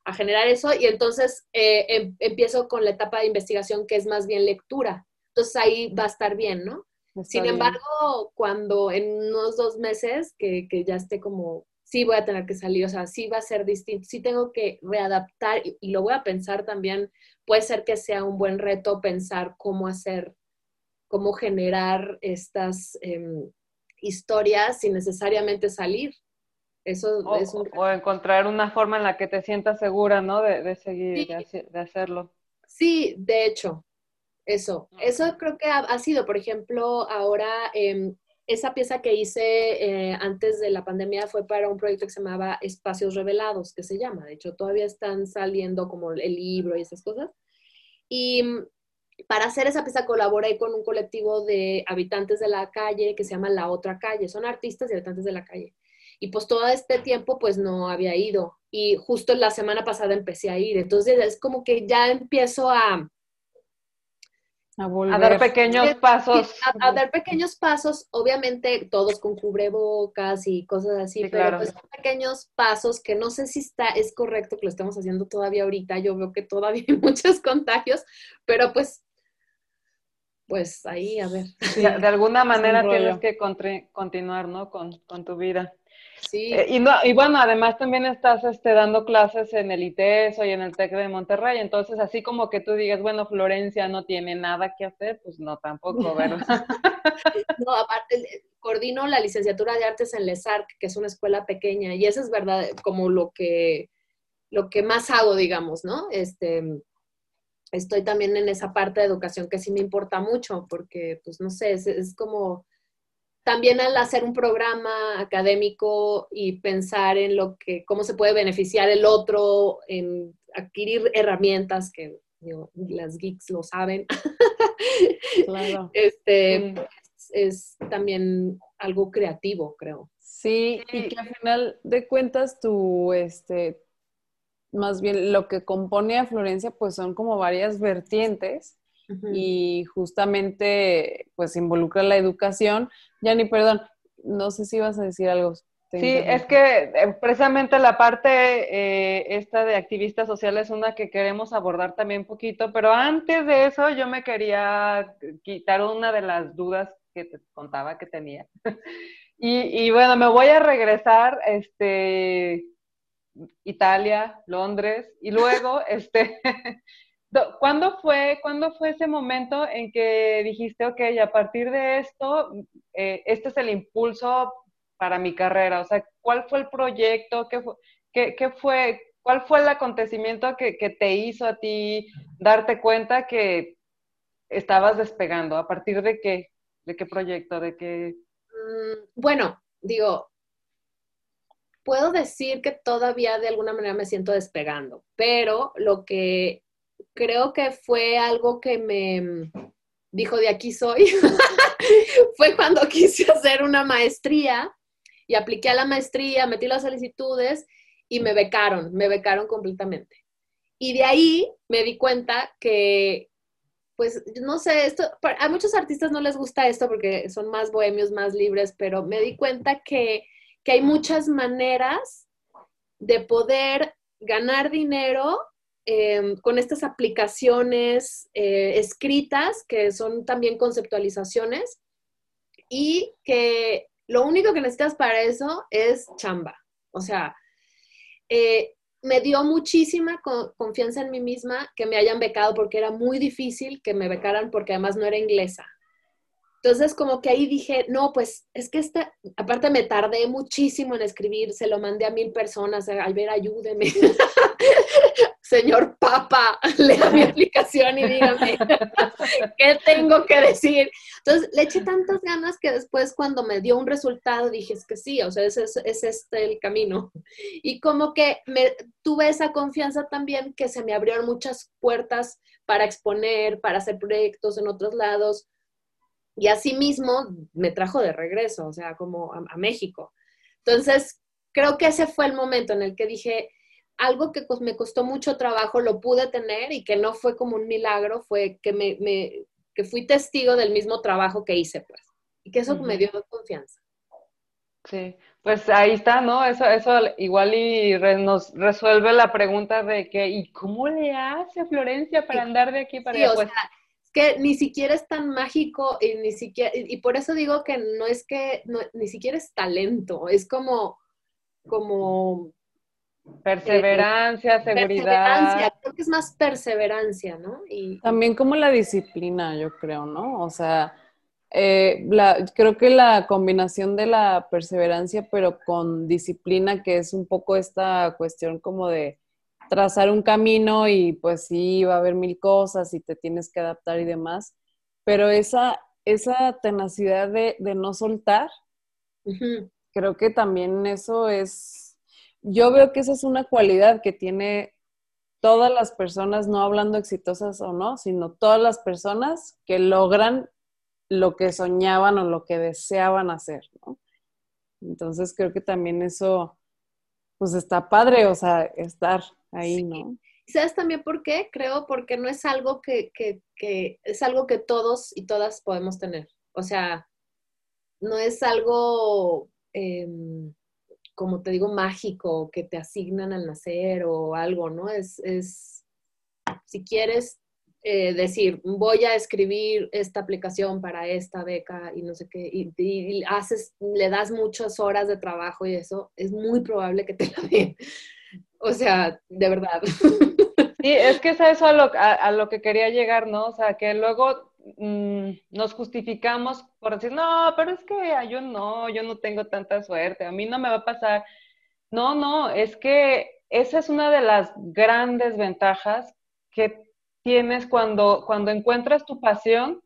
a generar eso y entonces eh, em, empiezo con la etapa de investigación que es más bien lectura. Entonces ahí va a estar bien, ¿no? Sin embargo, cuando en unos dos meses que, que, ya esté como, sí voy a tener que salir, o sea, sí va a ser distinto, sí tengo que readaptar y, y lo voy a pensar también, puede ser que sea un buen reto pensar cómo hacer cómo generar estas em, historias sin necesariamente salir. Eso o, es un... o encontrar una forma en la que te sientas segura, ¿no? De, de seguir, sí. de, hacerlo. Sí, de hecho, eso. Eso creo que ha, ha sido, por ejemplo, ahora eh, esa pieza que hice eh, antes de la pandemia fue para un proyecto que se llamaba Espacios Revelados, que se llama. De hecho, todavía están saliendo como el libro y esas cosas. Y para hacer esa pieza colaboré con un colectivo de habitantes de la calle que se llama La Otra Calle. Son artistas y habitantes de la calle. Y pues todo este tiempo pues no había ido. Y justo la semana pasada empecé a ir. Entonces es como que ya empiezo a... A, a dar pequeños pasos. A, a, dar pequeños pasos, obviamente todos con cubrebocas y cosas así, sí, pero claro. pues son pequeños pasos que no sé si está, es correcto que lo estemos haciendo todavía ahorita. Yo veo que todavía hay muchos contagios, pero pues pues ahí, a ver. Sí, de alguna manera tienes que continuar, ¿no? Con, con tu vida. Sí. Eh, y, no, y bueno, además también estás este, dando clases en el ITESO y en el TEC de Monterrey, entonces así como que tú digas, bueno, Florencia no tiene nada que hacer, pues no tampoco, ¿verdad? no, aparte, coordino la licenciatura de artes en LESARC, que es una escuela pequeña, y eso es verdad, como lo que, lo que más hago, digamos, ¿no? Este, estoy también en esa parte de educación que sí me importa mucho, porque, pues, no sé, es, es como también al hacer un programa académico y pensar en lo que, cómo se puede beneficiar el otro, en adquirir herramientas que digo, las geeks lo saben. Claro. Este mm. es, es, también algo creativo, creo. Sí, y que al final de cuentas tu, este, más bien lo que compone a Florencia, pues son como varias vertientes uh -huh. y justamente pues involucra la educación. Yani, perdón, no sé si vas a decir algo. Sí, es que eh, precisamente la parte eh, esta de activistas sociales es una que queremos abordar también un poquito, pero antes de eso yo me quería quitar una de las dudas que te contaba que tenía. y, y, bueno, me voy a regresar, este, Italia, Londres, y luego, este, ¿Cuándo fue, ¿Cuándo fue ese momento en que dijiste, ok, a partir de esto, eh, este es el impulso para mi carrera? O sea, ¿cuál fue el proyecto? ¿Qué fue, qué, qué fue, ¿Cuál fue el acontecimiento que, que, te hizo a ti darte cuenta que estabas despegando? ¿A partir de qué? ¿De qué proyecto? ¿De qué? Mm, bueno, digo, puedo decir que todavía de alguna manera me siento despegando, pero lo que creo que fue algo que me dijo de aquí soy. fue cuando quise hacer una maestría y apliqué a la maestría, metí las solicitudes y me becaron, me becaron completamente. Y de ahí me di cuenta que, pues, no sé, esto, a muchos artistas no les gusta esto porque son más bohemios, más libres, pero me di cuenta que, que hay muchas maneras de poder ganar dinero eh, con estas aplicaciones eh, escritas que son también conceptualizaciones y que lo único que necesitas para eso es chamba. O sea, eh, me dio muchísima co confianza en mí misma que me hayan becado porque era muy difícil que me becaran porque además no era inglesa. Entonces, como que ahí dije, no, pues es que esta, aparte me tardé muchísimo en escribir, se lo mandé a mil personas, al ver, ayúdeme. Señor Papa, lea mi aplicación y dígame qué tengo que decir. Entonces, le eché tantas ganas que después cuando me dio un resultado dije, es que sí, o sea, ese es, es este el camino. Y como que me tuve esa confianza también que se me abrieron muchas puertas para exponer, para hacer proyectos en otros lados y así mismo me trajo de regreso, o sea, como a, a, México. Entonces, creo que ese fue el momento en el que dije, algo que me costó mucho trabajo, lo pude tener y que no fue como un milagro, fue que, me, me, que fui testigo del mismo trabajo que hice, pues. Y que eso me dio confianza. Sí, pues ahí está, ¿no? Eso, eso igual y nos resuelve la pregunta de que, ¿y cómo le hace Florencia para andar de aquí para allá? Pues, es que ni siquiera es tan mágico y ni siquiera, y, por eso digo que no es que, ni siquiera es talento, es como, como... Perseverancia, seguridad. Perseverancia, creo que es más perseverancia, ¿no? Y, También como la disciplina, yo creo, ¿no? O sea eh, creo que la combinación de la perseverancia, pero con disciplina, que es un poco esta cuestión como de trazar un camino y pues sí, va a haber mil cosas y te tienes que adaptar y demás, pero esa, esa tenacidad de, no soltar, creo que también eso es, yo veo que esa es una cualidad que tiene todas las personas, no hablando exitosas o no, sino todas las personas que logran lo que soñaban o lo que deseaban hacer, ¿no? Entonces creo que también eso, pues está padre, o sea, estar ahí, ¿no? ¿Sabes también por qué? Creo porque no es algo que, es algo que todos y todas podemos tener. O sea, no es algo, em, como te digo, mágico, que te asignan al nacer o algo, ¿no? Es, es si quieres, eh, decir, voy a escribir esta aplicación para esta beca y no sé qué, y, haces, le das muchas horas de trabajo y eso, es muy probable que te la den. O sea, de verdad. Sí, es que es a eso a lo, a, lo que quería llegar, ¿no? O sea, que luego mm, nos justificamos por decir, no, pero es que yo no, yo no tengo tanta suerte, a mí no me va a pasar. No, no, es que esa es una de las grandes ventajas que tienes cuando, cuando encuentras tu pasión,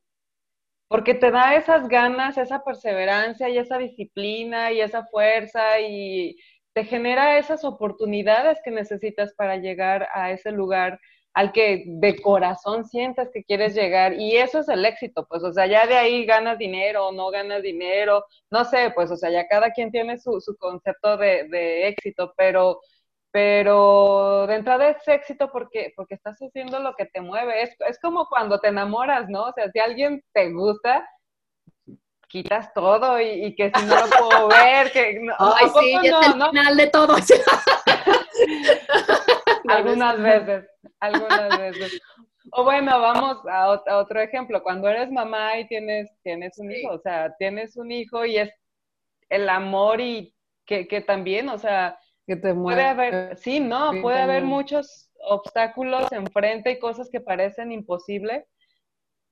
porque te da esas ganas, esa perseverancia y esa disciplina y esa fuerza y te genera esas oportunidades que necesitas para llegar a ese lugar al que de corazón sientas que quieres llegar y eso es el éxito, pues, o sea, ya de ahí ganas dinero o no ganas dinero, no sé, pues, o sea, ya cada quien tiene su, su concepto de, de éxito, pero pero de entrada es éxito porque, porque estás haciendo lo que te mueve. Es, es como cuando te enamoras, ¿no? O sea, si alguien te gusta, quitas todo y, que si no lo puedo ver, que no, Ay, sí, es el final de todo. algunas veces, algunas veces. O bueno, vamos a, otro ejemplo. Cuando eres mamá y tienes, tienes un hijo, o sea, tienes un hijo y es el amor y que, que también, o sea, Puede haber, sí, no, puede haber muchos obstáculos enfrente y cosas que parecen imposibles,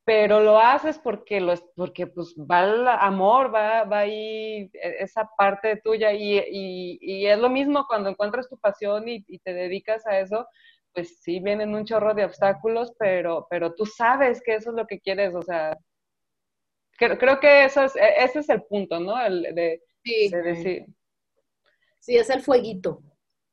pero lo haces porque, lo, porque pues va el amor, va, va ahí e, esa parte tuya y, y, es lo mismo cuando encuentras tu pasión y, te dedicas a eso, pues sí vienen un chorro de obstáculos, pero, pero tú sabes que eso es lo que quieres, o sea, creo, que eso es, e, ese es el punto, ¿no? El de, de decir, Sí, es el fueguito.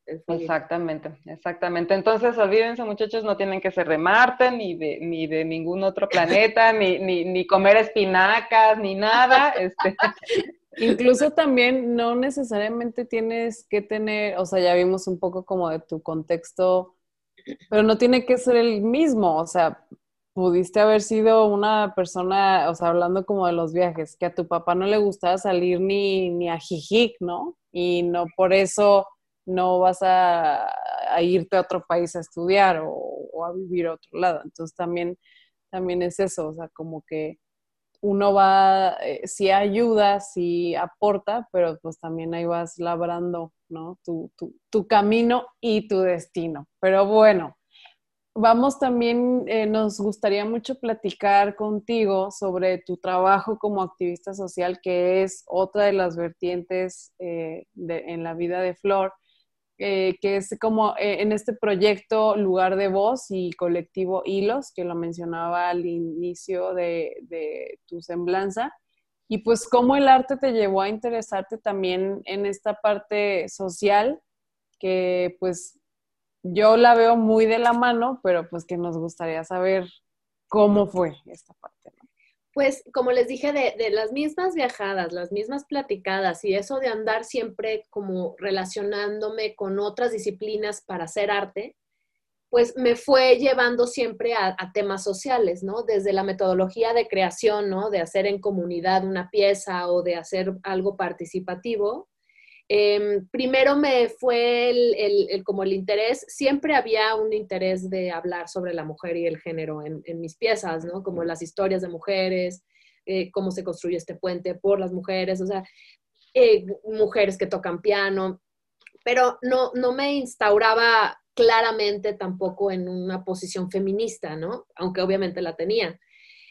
Exactamente, exactamente. Entonces, olvídense, muchachos, no tienen que ser de Marte, ni de, ni de ningún otro planeta, ni, ni, ni, comer espinacas, ni nada. Este. Incluso también no necesariamente tienes que tener, o sea, ya vimos un poco como de tu contexto, pero no tiene que ser el mismo, o sea, pudiste haber sido una persona, o sea, hablando como de los viajes, que a tu papá no le gustaba salir ni, ni a Jijic, ¿no? y no por eso no vas a, irte a otro país a estudiar o, a vivir a otro lado. Entonces también, también es eso, o sea, como que uno va, eh, sí ayuda, sí aporta, pero pues también ahí vas labrando, ¿no? Tu, tu camino y tu destino. Pero bueno, Vamos también, eh, nos gustaría mucho platicar contigo sobre tu trabajo como activista social, que es otra de las vertientes eh, en la vida de Flor, eh, que es como en este proyecto Lugar de Voz y colectivo Hilos, que lo mencionaba al inicio de, de tu semblanza. Y pues cómo el arte te llevó a interesarte también en esta parte social, que pues yo la veo muy de la mano, pero pues que nos gustaría saber cómo fue esta parte. Pues como les dije, de, las mismas viajadas, las mismas platicadas y eso de andar siempre como relacionándome con otras disciplinas para hacer arte, pues me fue llevando siempre a, temas sociales, ¿no? Desde la metodología de creación, ¿no? De hacer en comunidad una pieza o de hacer algo participativo. Em, primero me fue el, como el interés, siempre había un interés de hablar sobre la mujer y el género en, mis piezas, ¿no? Como las historias de mujeres, eh, cómo se construye este puente por las mujeres, o sea, eh, mujeres que tocan piano, pero no, no me instauraba claramente tampoco en una posición feminista, ¿no? Aunque obviamente la tenía.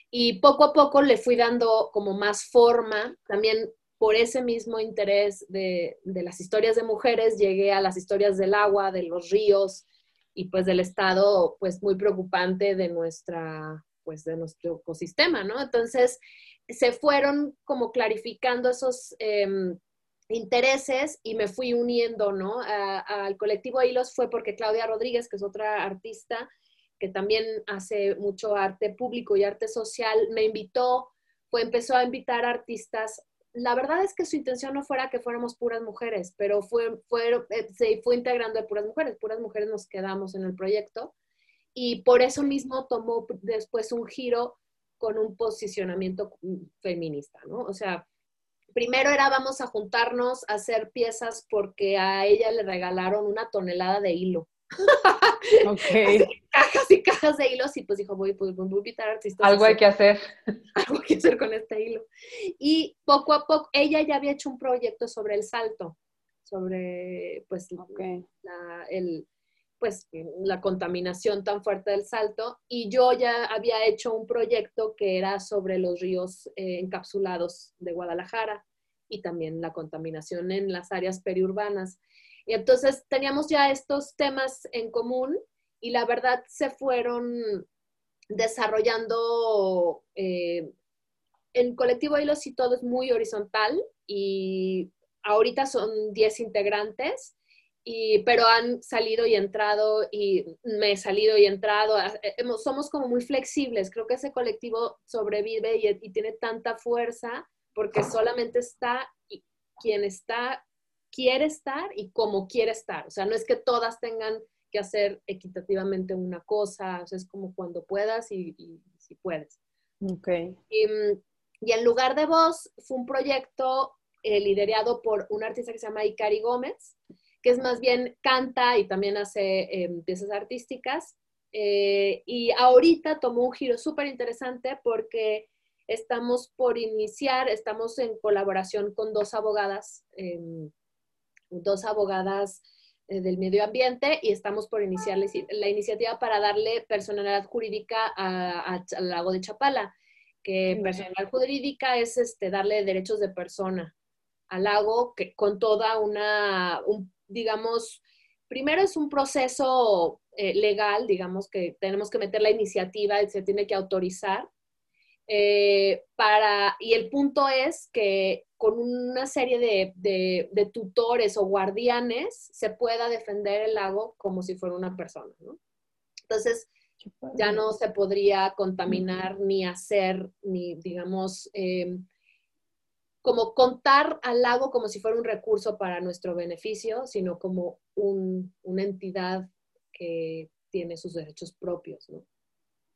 Y poco a poco le fui dando como más forma, también por ese mismo interés de, las historias de mujeres, llegué a las historias del agua, de los ríos y pues del estado pues muy preocupante de nuestra pues de nuestro ecosistema, ¿no? Entonces se fueron como clarificando esos em, intereses y me fui uniendo, ¿no? al colectivo Hilos fue porque Claudia Rodríguez, que es otra artista que también hace mucho arte público y arte social, me invitó, fue, empezó a invitar artistas. La verdad es que su intención no fuera que fuéramos puras mujeres, pero fue, fue, eh, se fue integrando de puras mujeres, puras mujeres nos quedamos en el proyecto y por eso mismo tomó después un giro con un posicionamiento feminista, ¿no? O sea, primero era vamos a juntarnos a hacer piezas porque a ella le regalaron una tonelada de hilo. Ok. cajas y cajas de hilos y pues dijo, voy, pues, voy a invitar artistas. Algo hay que hacer. Algo hay que hacer con este hilo. Y poco a poco, ella ya había hecho un proyecto sobre el salto, sobre pues la, el, pues la contaminación tan fuerte del salto y yo ya había hecho un proyecto que era sobre los ríos eh, encapsulados de Guadalajara y también la contaminación en las áreas periurbanas. Y entonces teníamos ya estos temas en común y la verdad se fueron desarrollando eh, en colectivo Hilos y todo es muy horizontal y ahorita son 10 integrantes y, pero han salido y entrado y me he salido y entrado. Eh, somos como muy flexibles. Creo que ese colectivo sobrevive y, tiene tanta fuerza porque solamente está quien está, quiere estar y como quiere estar. O sea, no es que todas tengan que hacer equitativamente una cosa, o sea, es como cuando puedas y, si puedes. Ok. Y, y, en lugar de voz, fue un proyecto eh, liderado por un artista que se llama Ikari Gómez, que es más bien canta y también hace em, piezas artísticas. Eh, y ahorita tomó un giro súper interesante porque estamos por iniciar, estamos en colaboración con dos abogadas, em, dos abogadas eh, del medio ambiente y estamos por iniciar la, iniciativa para darle personalidad jurídica al lago de Chapala, que personalidad jurídica es este, darle derechos de persona al lago que, con toda una, un digamos, primero es un proceso eh, legal, digamos, que tenemos que meter la iniciativa se tiene que autorizar. Eh, para, y el punto es que con una serie de, tutores o guardianes se pueda defender el lago como si fuera una persona, ¿no? Entonces, ya no se podría contaminar ni hacer, ni, digamos, eh, como contar al lago como si fuera un recurso para nuestro beneficio, sino como una entidad que tiene sus derechos propios, ¿no?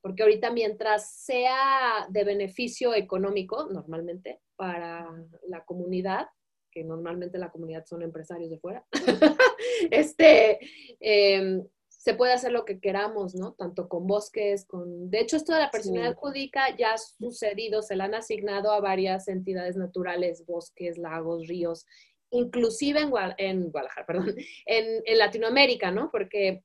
Porque ahorita mientras sea de beneficio económico, normalmente, para la comunidad, que normalmente la comunidad son empresarios de fuera, este, em, se puede hacer lo que queramos, ¿no? Tanto con bosques, con... De hecho, esto de la personalidad jurídica ya ha sucedido, se le han asignado a varias entidades naturales, bosques, lagos, ríos, inclusive en, en Guadalajara, perdón, en, en, Latinoamérica, ¿no? Porque,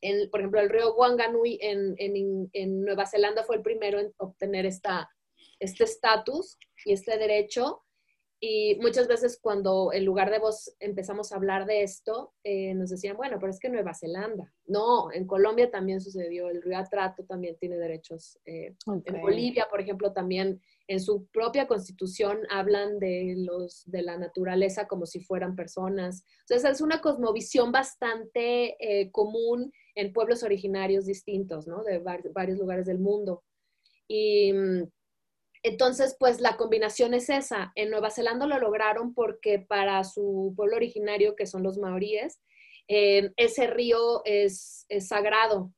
en, por ejemplo, el río Wanganui en, en, Nueva Zelanda fue el primero en obtener esta, este estatus y este derecho y muchas veces cuando en lugar de vos empezamos a hablar de esto, eh, nos decían, bueno, pero es que Nueva Zelanda. No, en Colombia también sucedió, el río Atrato también tiene derechos. Eh, en Bolivia, por ejemplo, también en su propia constitución hablan de, los, de la naturaleza como si fueran personas. Entonces es una cosmovisión bastante eh, común en pueblos originarios distintos, ¿no? De varios lugares del mundo. Y mm, entonces, pues la combinación es esa. En Nueva Zelanda lo lograron porque para su pueblo originario, que son los maoríes, eh, ese río es, es sagrado.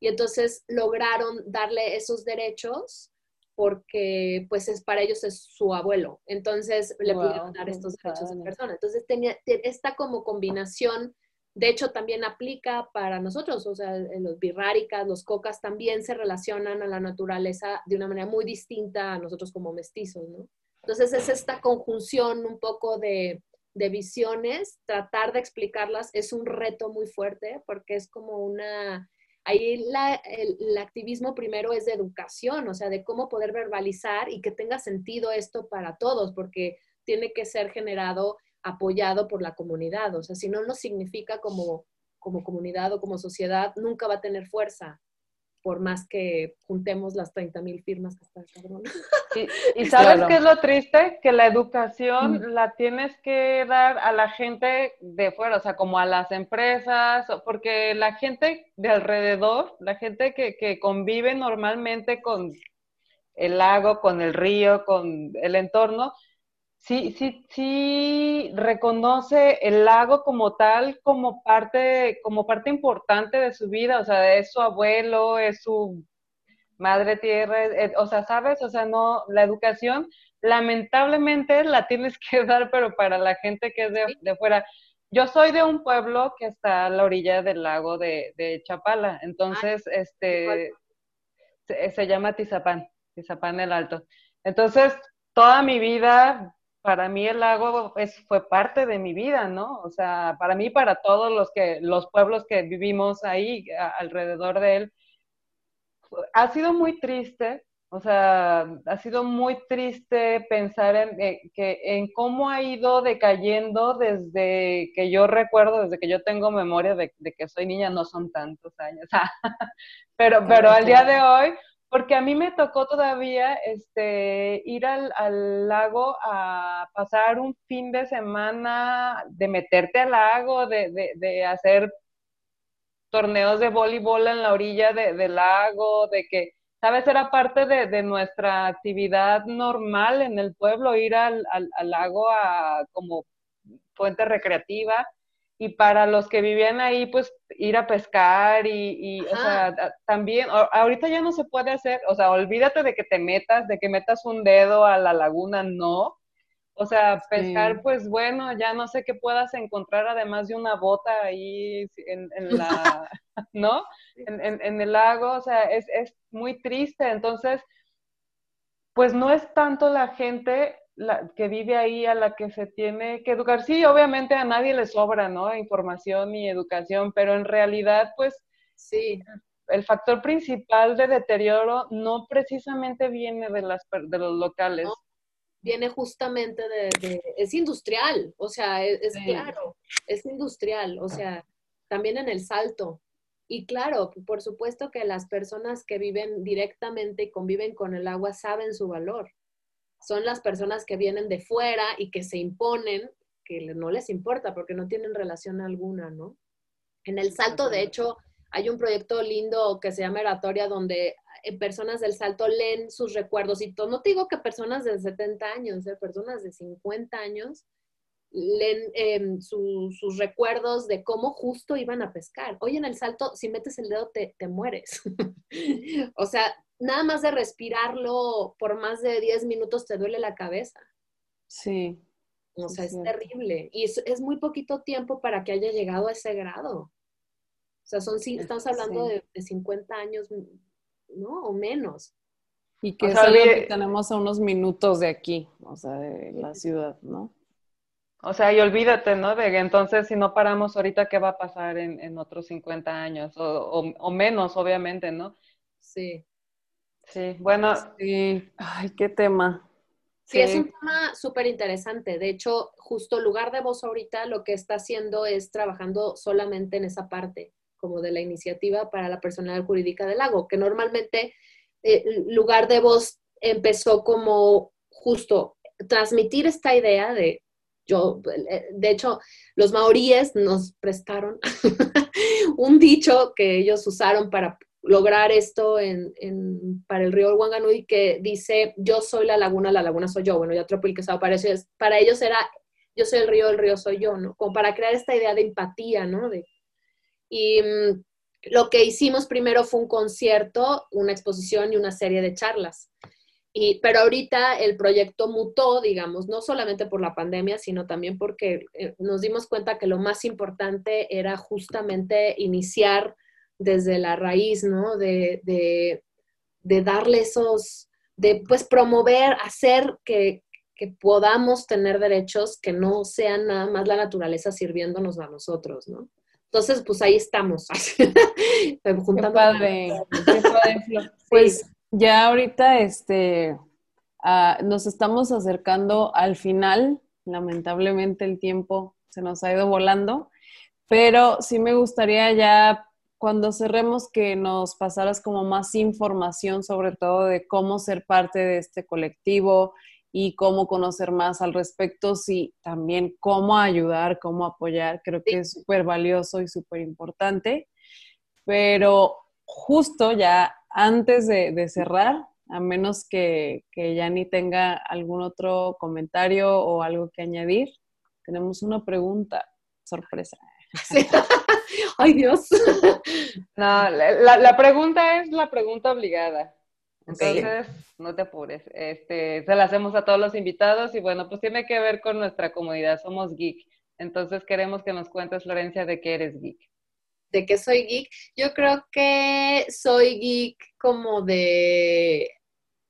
Y entonces lograron darle esos derechos porque pues es para ellos es su abuelo. Entonces le pudieron dar estos derechos de persona. Entonces tenía esta como combinación, de hecho también aplica para nosotros, o sea, los birráricas, los cocas también se relacionan a la naturaleza de una manera muy distinta a nosotros como mestizos, ¿no? Entonces es esta conjunción un poco de, de visiones, tratar de explicarlas es un reto muy fuerte porque es como una Ahí el, activismo primero es de educación, o sea, de cómo poder verbalizar y que tenga sentido esto para todos, porque tiene que ser generado, apoyado por la comunidad. O sea, si no, no significa como, como comunidad o como sociedad, nunca va a tener fuerza por más que juntemos las 30 mil firmas que está cabrón. Y, sabes qué es lo triste? Que la educación la tienes que dar a la gente de fuera, o sea, como a las empresas, porque la gente de alrededor, la gente que, que convive normalmente con el lago, con el río, con el entorno, sí, sí, sí reconoce el lago como tal, como parte, como parte importante de su vida, o sea, es su abuelo, es su madre tierra, o sea, ¿sabes? O sea, no, la educación lamentablemente la tienes que dar, pero para la gente que es de, fuera. Yo soy de un pueblo que está a la orilla del lago de, Chapala, entonces, este, se, se llama Tizapán, Tizapán el Alto. Entonces, toda mi vida para mí el lago es, fue parte de mi vida, ¿no? O sea, para mí, para todos los que, los pueblos que vivimos ahí alrededor de él, ha sido muy triste, o sea, ha sido muy triste pensar en, eh, que, en cómo ha ido decayendo desde que yo recuerdo, desde que yo tengo memoria de, de que soy niña, no son tantos años, pero, pero al día de hoy, porque a mí me tocó todavía este, ir al, lago a pasar un fin de semana, de meterte al lago, de, hacer torneos de voleibol en la orilla del lago, de que, ¿sabes? Era parte de, nuestra actividad normal en el pueblo, ir al, al lago a, como fuente recreativa y para los que vivían ahí, pues ir a pescar y, o sea, también, ahorita ya no se puede hacer, o sea, olvídate de que te metas, de que metas un dedo a la laguna, no. O sea, pescar, pues bueno, ya no sé qué puedas encontrar además de una bota ahí en, la, ¿no? En, en, el lago, o sea, es, es muy triste. Entonces, pues no es tanto la gente la, que vive ahí a la que se tiene que educar. Sí, obviamente a nadie le sobra, ¿no? Información y educación, pero en realidad, pues, sí, el factor principal de deterioro no precisamente viene de, las, de los locales. viene justamente de, es industrial, o sea, e, es, claro, es industrial, o sea, también en el salto. Y claro, por supuesto que las personas que viven directamente y conviven con el agua saben su valor son las personas que vienen de fuera y que se imponen, que no les importa porque no tienen relación alguna, ¿no? En el Salto, de hecho, hay un proyecto lindo que se llama Eratoria, donde eh, personas del Salto leen sus recuerdos. Y no te digo que personas de 70 años, ¿eh? personas de 50 años leen em, sus recuerdos de cómo justo iban a pescar. Hoy en el Salto, si metes el dedo, te, te mueres. o sea, nada más de respirarlo por más de 10 minutos te duele la cabeza. Sí. O sea, es terrible. Y es, muy poquito tiempo para que haya llegado a ese grado. O sea, son, estamos hablando de, 50 años, ¿no? O menos. Y que que tenemos a unos minutos de aquí, o sea, de la ciudad, ¿no? O sea, y olvídate, ¿no? De que entonces si no paramos ahorita, ¿qué va a pasar en, otros 50 años? o, menos, obviamente, ¿no? Sí. Sí, bueno. Sí, ay, qué tema. Sí, es un tema súper interesante. De hecho, justo Lugar de Voz ahorita lo que está haciendo es trabajando solamente en esa parte, como de la iniciativa para la personalidad jurídica del lago, que normalmente eh, Lugar de Voz empezó como justo transmitir esta idea de yo, eh, de hecho, los maoríes nos prestaron un dicho que ellos usaron para lograr esto en, para el río Wanganui que dice, yo soy la laguna, la laguna soy yo. Bueno, ya otro que para, para ellos era yo soy el río, el río soy yo, ¿no? Como para crear esta idea de empatía, ¿no? De, y mm, lo que hicimos primero fue un concierto, una exposición y una serie de charlas. Y, pero ahorita el proyecto mutó, digamos, no solamente por la pandemia, sino también porque eh, nos dimos cuenta que lo más importante era justamente iniciar desde la raíz, ¿no? De, de, de darle esos, de pues promover, hacer que, que podamos tener derechos que no sean nada más la naturaleza sirviéndonos a nosotros, ¿no? Entonces, pues ahí estamos. Juntando padre, qué padre. Pues ya ahorita este, ah, nos estamos acercando al final. Lamentablemente el tiempo se nos ha ido volando, pero sí me gustaría ya cuando cerremos que nos pasaras como más información sobre todo de cómo ser parte de este colectivo y cómo conocer más al respecto, sí, también cómo ayudar, cómo apoyar, creo que es súper valioso y súper importante. Pero justo ya antes de, cerrar, a menos que, que Yani tenga algún otro comentario o algo que añadir, tenemos una pregunta sorpresa. Ay Dios. No, la, la, pregunta es la pregunta obligada. Entonces, no te apures. Este, se la hacemos a todos los invitados y bueno, pues tiene que ver con nuestra comunidad. Somos geek. Entonces queremos que nos cuentes, Florencia, de qué eres geek. ¿De qué soy geek? Yo creo que soy geek como de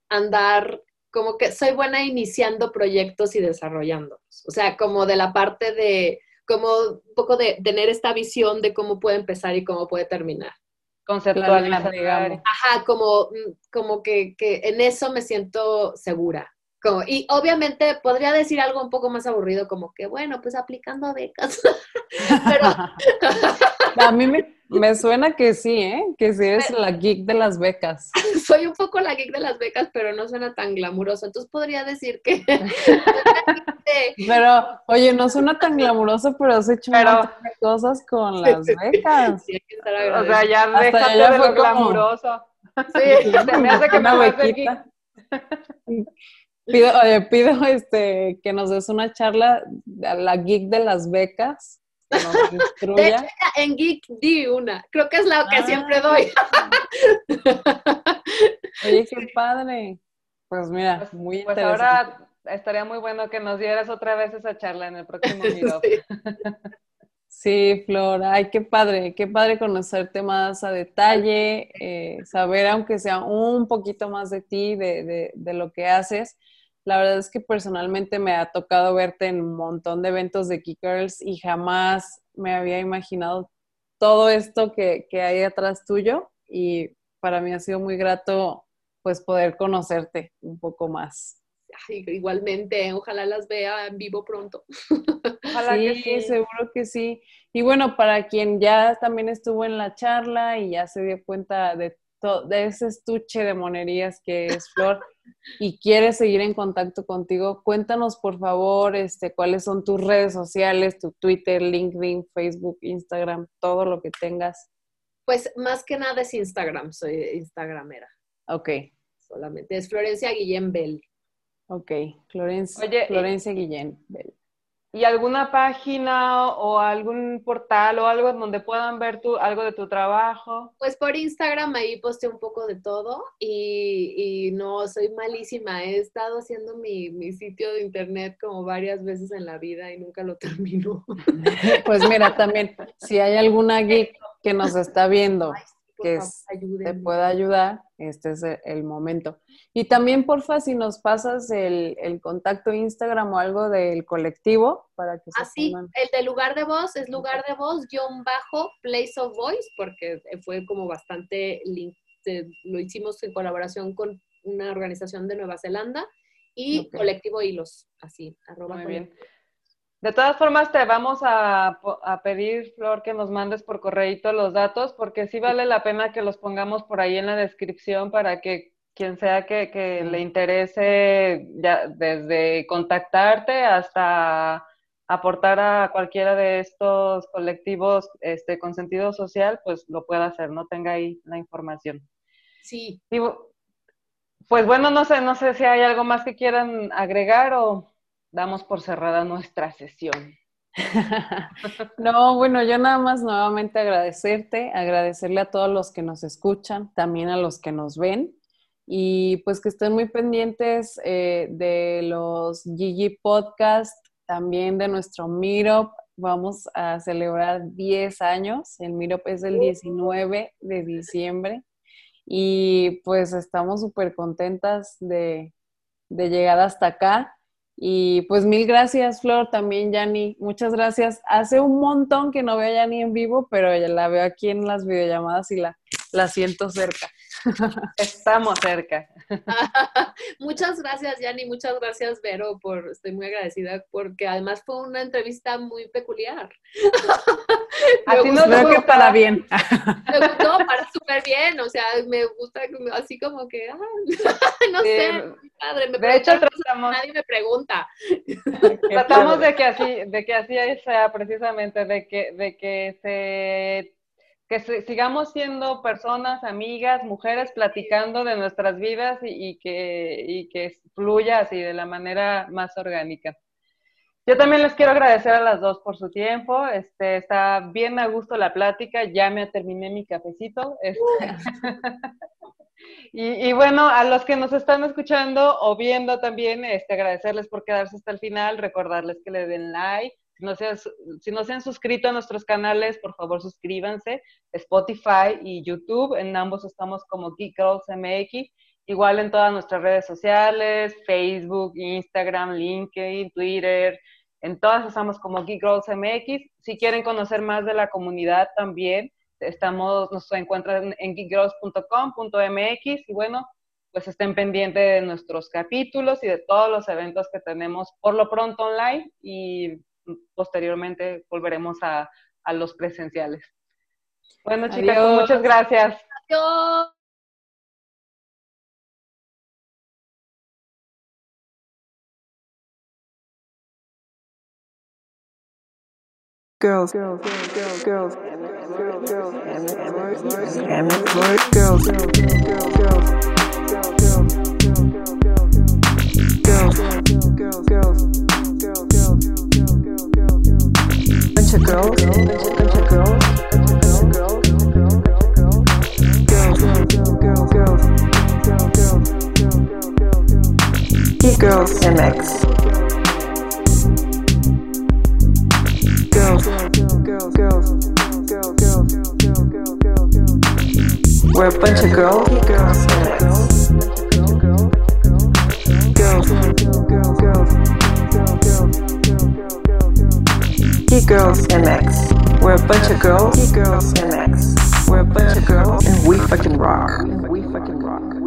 andar, como que soy buena iniciando proyectos y desarrollándolos. O sea, como de la parte de, como un poco de tener esta visión de cómo puede empezar y cómo puede terminar. Conceptualizar, digamos. Ajá, como, mm, como que, que, en eso me siento segura. Como, y obviamente podría decir algo un poco más aburrido, como que, bueno, pues aplicando becas. Pero... A mí me, me suena que sí, ¿eh? Que sí eres la geek de las becas. Soy un poco la geek de las becas, pero no suena tan glamuroso. Entonces podría decir que... pero, oye, no suena tan glamuroso, pero has hecho muchas cosas con las becas. Sí, o sea, ya déjate de lo glamuroso. Sí, se me hace que una bequita. Pido, oye, pido este, que nos des una charla a la geek de las becas de hecho, en Geek di una. Creo que es la que siempre ah. doy. Oye, qué padre. Pues mira, pues, muy pues ahora estaría muy bueno que nos dieras otra vez esa charla en el próximo video. Sí. Flor, ay, qué padre, qué padre conocerte más a detalle, eh, saber aunque sea un poquito más de ti, de, de, de lo que haces. La verdad es que personalmente me ha tocado verte en un montón de eventos de Kickers y jamás me había imaginado todo esto que, hay atrás tuyo y para mí ha sido muy grato pues poder conocerte un poco más. igualmente, ojalá las vea en vivo pronto. Ojalá sí, que sí, seguro que sí. Y bueno, para quien ya también estuvo en la charla y ya se dio cuenta de, de ese estuche de monerías que es Flor, y quieres seguir en contacto contigo, cuéntanos por favor este, cuáles son tus redes sociales, tu Twitter, LinkedIn, Facebook, Instagram, todo lo que tengas. Pues más que nada es Instagram, soy Instagramera. Ok. Solamente es Florencia Guillén Bell. Ok, Florencia, Oye, Florencia Guillén Bell. ¿Y alguna página o algún portal o algo donde puedan ver tu, algo de tu trabajo? Pues por Instagram ahí posté un poco de todo y, no, soy malísima. He estado haciendo mi, mi, sitio de internet como varias veces en la vida y nunca lo termino. Pues mira, también, si hay alguna geek que nos está viendo que te pueda ayudar, este es el momento. Y también, porfa, si nos pasas el, el contacto Instagram o algo del colectivo para que se Así, ah, el de lugar de voz es lugar de voz, guion bajo, place of voice, porque fue como bastante, lo hicimos en colaboración con una organización de Nueva Zelanda y colectivo hilos, así, arroba Muy bien. De todas formas, te vamos a, pedir, Flor, que nos mandes por correíto los datos, porque sí vale la pena que los pongamos por ahí en la descripción para que quien sea que, le interese, ya desde contactarte hasta aportar a cualquiera de estos colectivos este, con sentido social, pues lo pueda hacer, no tenga ahí la información. Sí. pues bueno, no sé, no sé si hay algo más que quieran agregar o damos por cerrada nuestra sesión. no, bueno, yo nada más nuevamente agradecerte, agradecerle a todos los que nos escuchan, también a los que nos ven y pues que estén muy pendientes eh, de los Gigi Podcast, también de nuestro Meetup. Vamos a celebrar 10 años, el Meetup es el 19 de diciembre y pues estamos súper contentas de, de llegar hasta acá. Y pues mil gracias, Flor, también Yanni, muchas gracias. Hace un montón que no veo a Yanni en vivo, pero la veo aquí en las videollamadas y la, la siento cerca. Estamos cerca. muchas gracias, Yanni, muchas gracias, Vero, por, estoy muy agradecida porque además fue una entrevista muy peculiar. Así no creo que para bien. Me gustó, para súper bien, o sea, me gusta así como que, ah, no sé, padre, me de hecho, tratamos, nadie me pregunta. Tratamos de que así, de que así sea precisamente, de que, de que se que sigamos siendo personas, amigas, mujeres, platicando de nuestras vidas y, que, y que fluya así de la manera más orgánica. Yo también les quiero agradecer a las dos por su tiempo. Este, está bien a gusto la plática. Ya me terminé mi cafecito. Este, y, y, bueno, a los que nos están escuchando o viendo también, este, agradecerles por quedarse hasta el final. Recordarles que le den like, no, si no se han suscrito a nuestros canales, por favor suscríbanse. Spotify y YouTube, en ambos estamos como Geek Girls MX. Igual en todas nuestras redes sociales, Facebook, Instagram, LinkedIn, Twitter, en todas estamos como Geek Girls MX. Si quieren conocer más de la comunidad también, estamos, nos encuentran en geekgirls.com.mx y bueno, pues estén pendientes de nuestros capítulos y de todos los eventos que tenemos por lo pronto online y posteriormente volveremos a, los presenciales. Bueno, chicas, pues, muchas gracias. Adiós. Girls, girls, girls, girls, girls, girls, girls, bunch of girls, bunch of girls, bunch of girls, girls, girls, girls, girls, MX. Girls, girls, girls, girls, We're a bunch of girls, girls, MX. Girls, girls, girls. Geek Girls MX. We're a bunch of girls. Girls MX. We're a bunch of girls, and we fucking rock. And. We fucking rock.